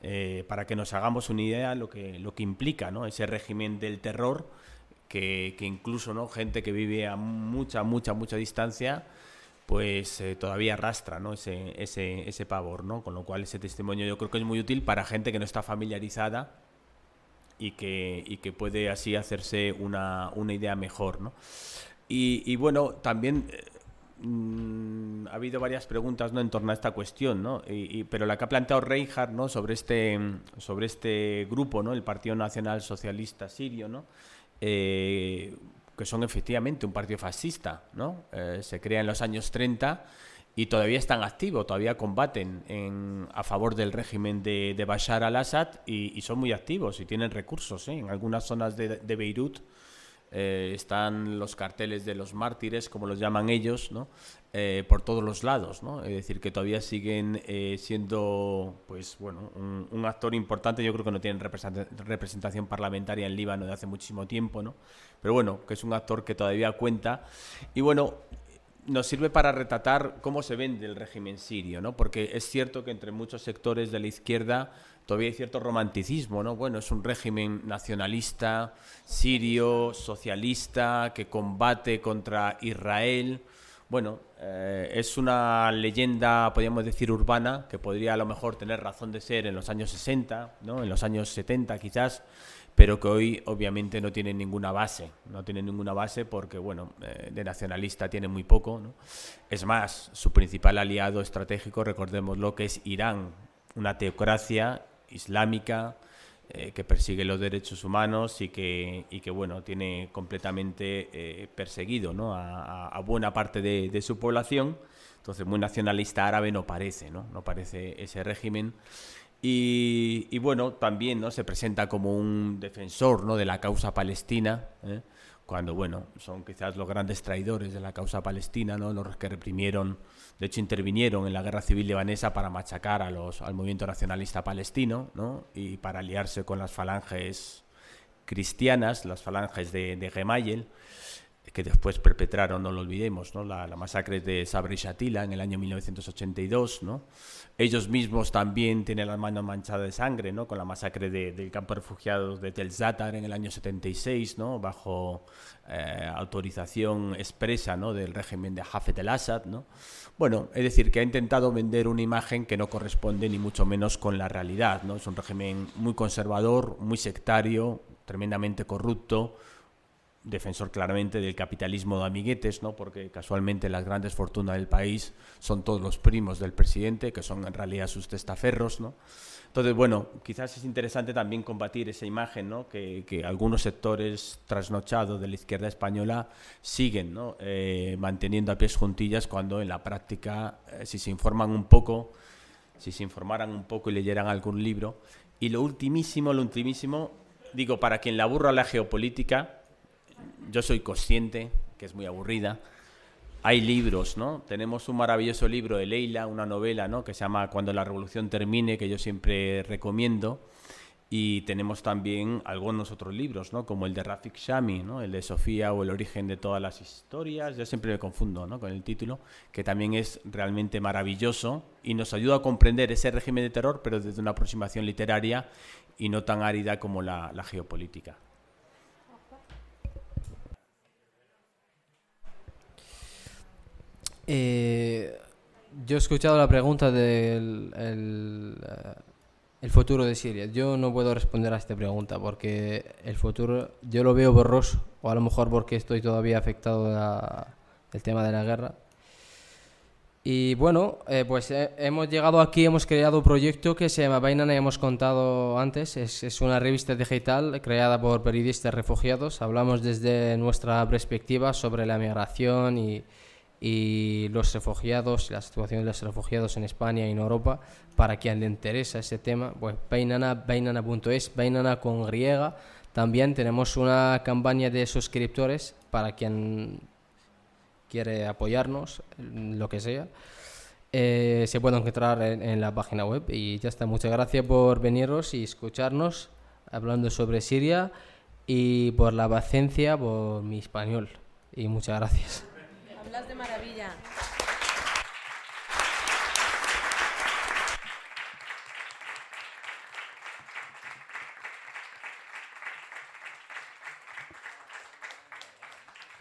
Eh, para que nos hagamos una idea lo que, lo que implica ¿no? ese régimen del terror que, incluso ¿no? gente que vive a mucha, mucha, mucha distancia, pues eh, todavía arrastra ¿no? ese, ese, ese pavor, ¿no? Con lo cual ese testimonio yo creo que es muy útil para gente que no está familiarizada y que, y que puede así hacerse una, una idea mejor, ¿no? Y, bueno, también eh, mm, ha habido varias preguntas ¿no? en torno a esta cuestión, ¿no? Y, pero la que ha planteado Reinhardt ¿no? sobre, este, sobre este grupo, ¿no? el Partido Nacional Socialista Sirio, ¿no? Eh, que son efectivamente un partido fascista, ¿no? Eh, se crea en los años 30 y todavía están activos, todavía combaten en, a favor del régimen de, Bashar al-Assad y, son muy activos y tienen recursos. ¿eh? En algunas zonas de Beirut eh, están los carteles de los mártires, como los llaman ellos, ¿no? Eh, por todos los lados, ¿no? Es decir, que todavía siguen siendo, pues bueno, un, un, actor importante. Yo creo que no tienen representación parlamentaria en Líbano de hace muchísimo tiempo, ¿no? Pero bueno, que es un actor que todavía cuenta. Y bueno, nos sirve para retratar cómo se vende el régimen sirio, ¿no? Porque es cierto que entre muchos sectores de la izquierda todavía hay cierto romanticismo, ¿no? Bueno, es un régimen nacionalista, sirio, socialista, que combate contra Israel. Bueno, eh, es una leyenda, podríamos decir, urbana, que podría a lo mejor tener razón de ser en los años 60, ¿no? En los años 70 quizás, pero que hoy obviamente no tiene ninguna base, no tiene ninguna base porque, bueno, eh, de nacionalista tiene muy poco. Es más, su principal aliado estratégico, recordemos lo que es Irán, una teocracia islámica eh, que persigue los derechos humanos y que, y que bueno, tiene completamente eh, perseguido ¿no? a, buena parte de, su población. Entonces, muy nacionalista árabe no parece, ¿no? No parece ese régimen. Y, bueno, también ¿no? se presenta como un defensor ¿no? de la causa palestina, ¿eh? cuando bueno, son quizás los grandes traidores de la causa palestina, ¿no? los que reprimieron, de hecho intervinieron en la guerra civil libanesa para machacar a los, al movimiento nacionalista palestino ¿no? y para aliarse con las falanges cristianas, las falanges de, de Gemayel que después perpetraron, no lo olvidemos, ¿no? La, masacre de Sabri Shatila en el año 1982. ¿no? Ellos mismos también tienen las manos manchadas de sangre ¿no? con la masacre del campo de refugiados de Tel Zatar en el año 76, ¿no? bajo eh, autorización expresa ¿no? del régimen de Hafez el-Assad. ¿no? Bueno, es decir, que ha intentado vender una imagen que no corresponde ni mucho menos con la realidad. ¿no? Es un régimen muy conservador, muy sectario, tremendamente corrupto defensor claramente del capitalismo de amiguetes, ¿no? porque casualmente las grandes fortunas del país son todos los primos del presidente, que son en realidad sus testaferros. ¿no? Entonces, bueno, quizás es interesante también combatir esa imagen ¿no? que, algunos sectores trasnochados de la izquierda española siguen ¿no? Eh, manteniendo a pies juntillas cuando en la práctica, eh, si se informan un poco, si se informaran un poco y leyeran algún libro. Y lo ultimísimo, lo ultimísimo, digo, para quien le aburra la geopolítica, yo soy consciente que es muy aburrida. Hay libros, ¿no? Tenemos un maravilloso libro de Leila, una novela, ¿no? Que se llama Cuando la revolución termine, que yo siempre recomiendo. Y tenemos también algunos otros libros, ¿no? Como el de Rafik Shami, ¿no? El de Sofía o El origen de todas las historias. Yo siempre me confundo, ¿no? Con el título, que también es realmente maravilloso y nos ayuda a comprender ese régimen de terror, pero desde una aproximación literaria y no tan árida como la geopolítica. Eh, yo he escuchado la pregunta del el, eh, futuro de Siria. Yo no puedo responder a esta pregunta porque el futuro yo lo veo borroso, o a lo mejor porque estoy todavía afectado del tema de la guerra. Y bueno, eh, pues hemos llegado aquí, hemos creado un proyecto que se llama Bainana, hemos contado antes, es, es, una revista digital creada por periodistas refugiados. Hablamos desde nuestra perspectiva sobre la migración y, y los refugiados, la situación de los refugiados en España y en Europa, para quien le interesa ese tema, pues Bainana, Bainana.es, Bainana con griega. También tenemos una campaña de suscriptores para quien quiere apoyarnos, lo que sea. Eh, se puede encontrar en, en, la página web y ya está. Muchas gracias por veniros y escucharnos hablando sobre Siria y por la paciencia por mi español. Y muchas gracias. Las de maravilla.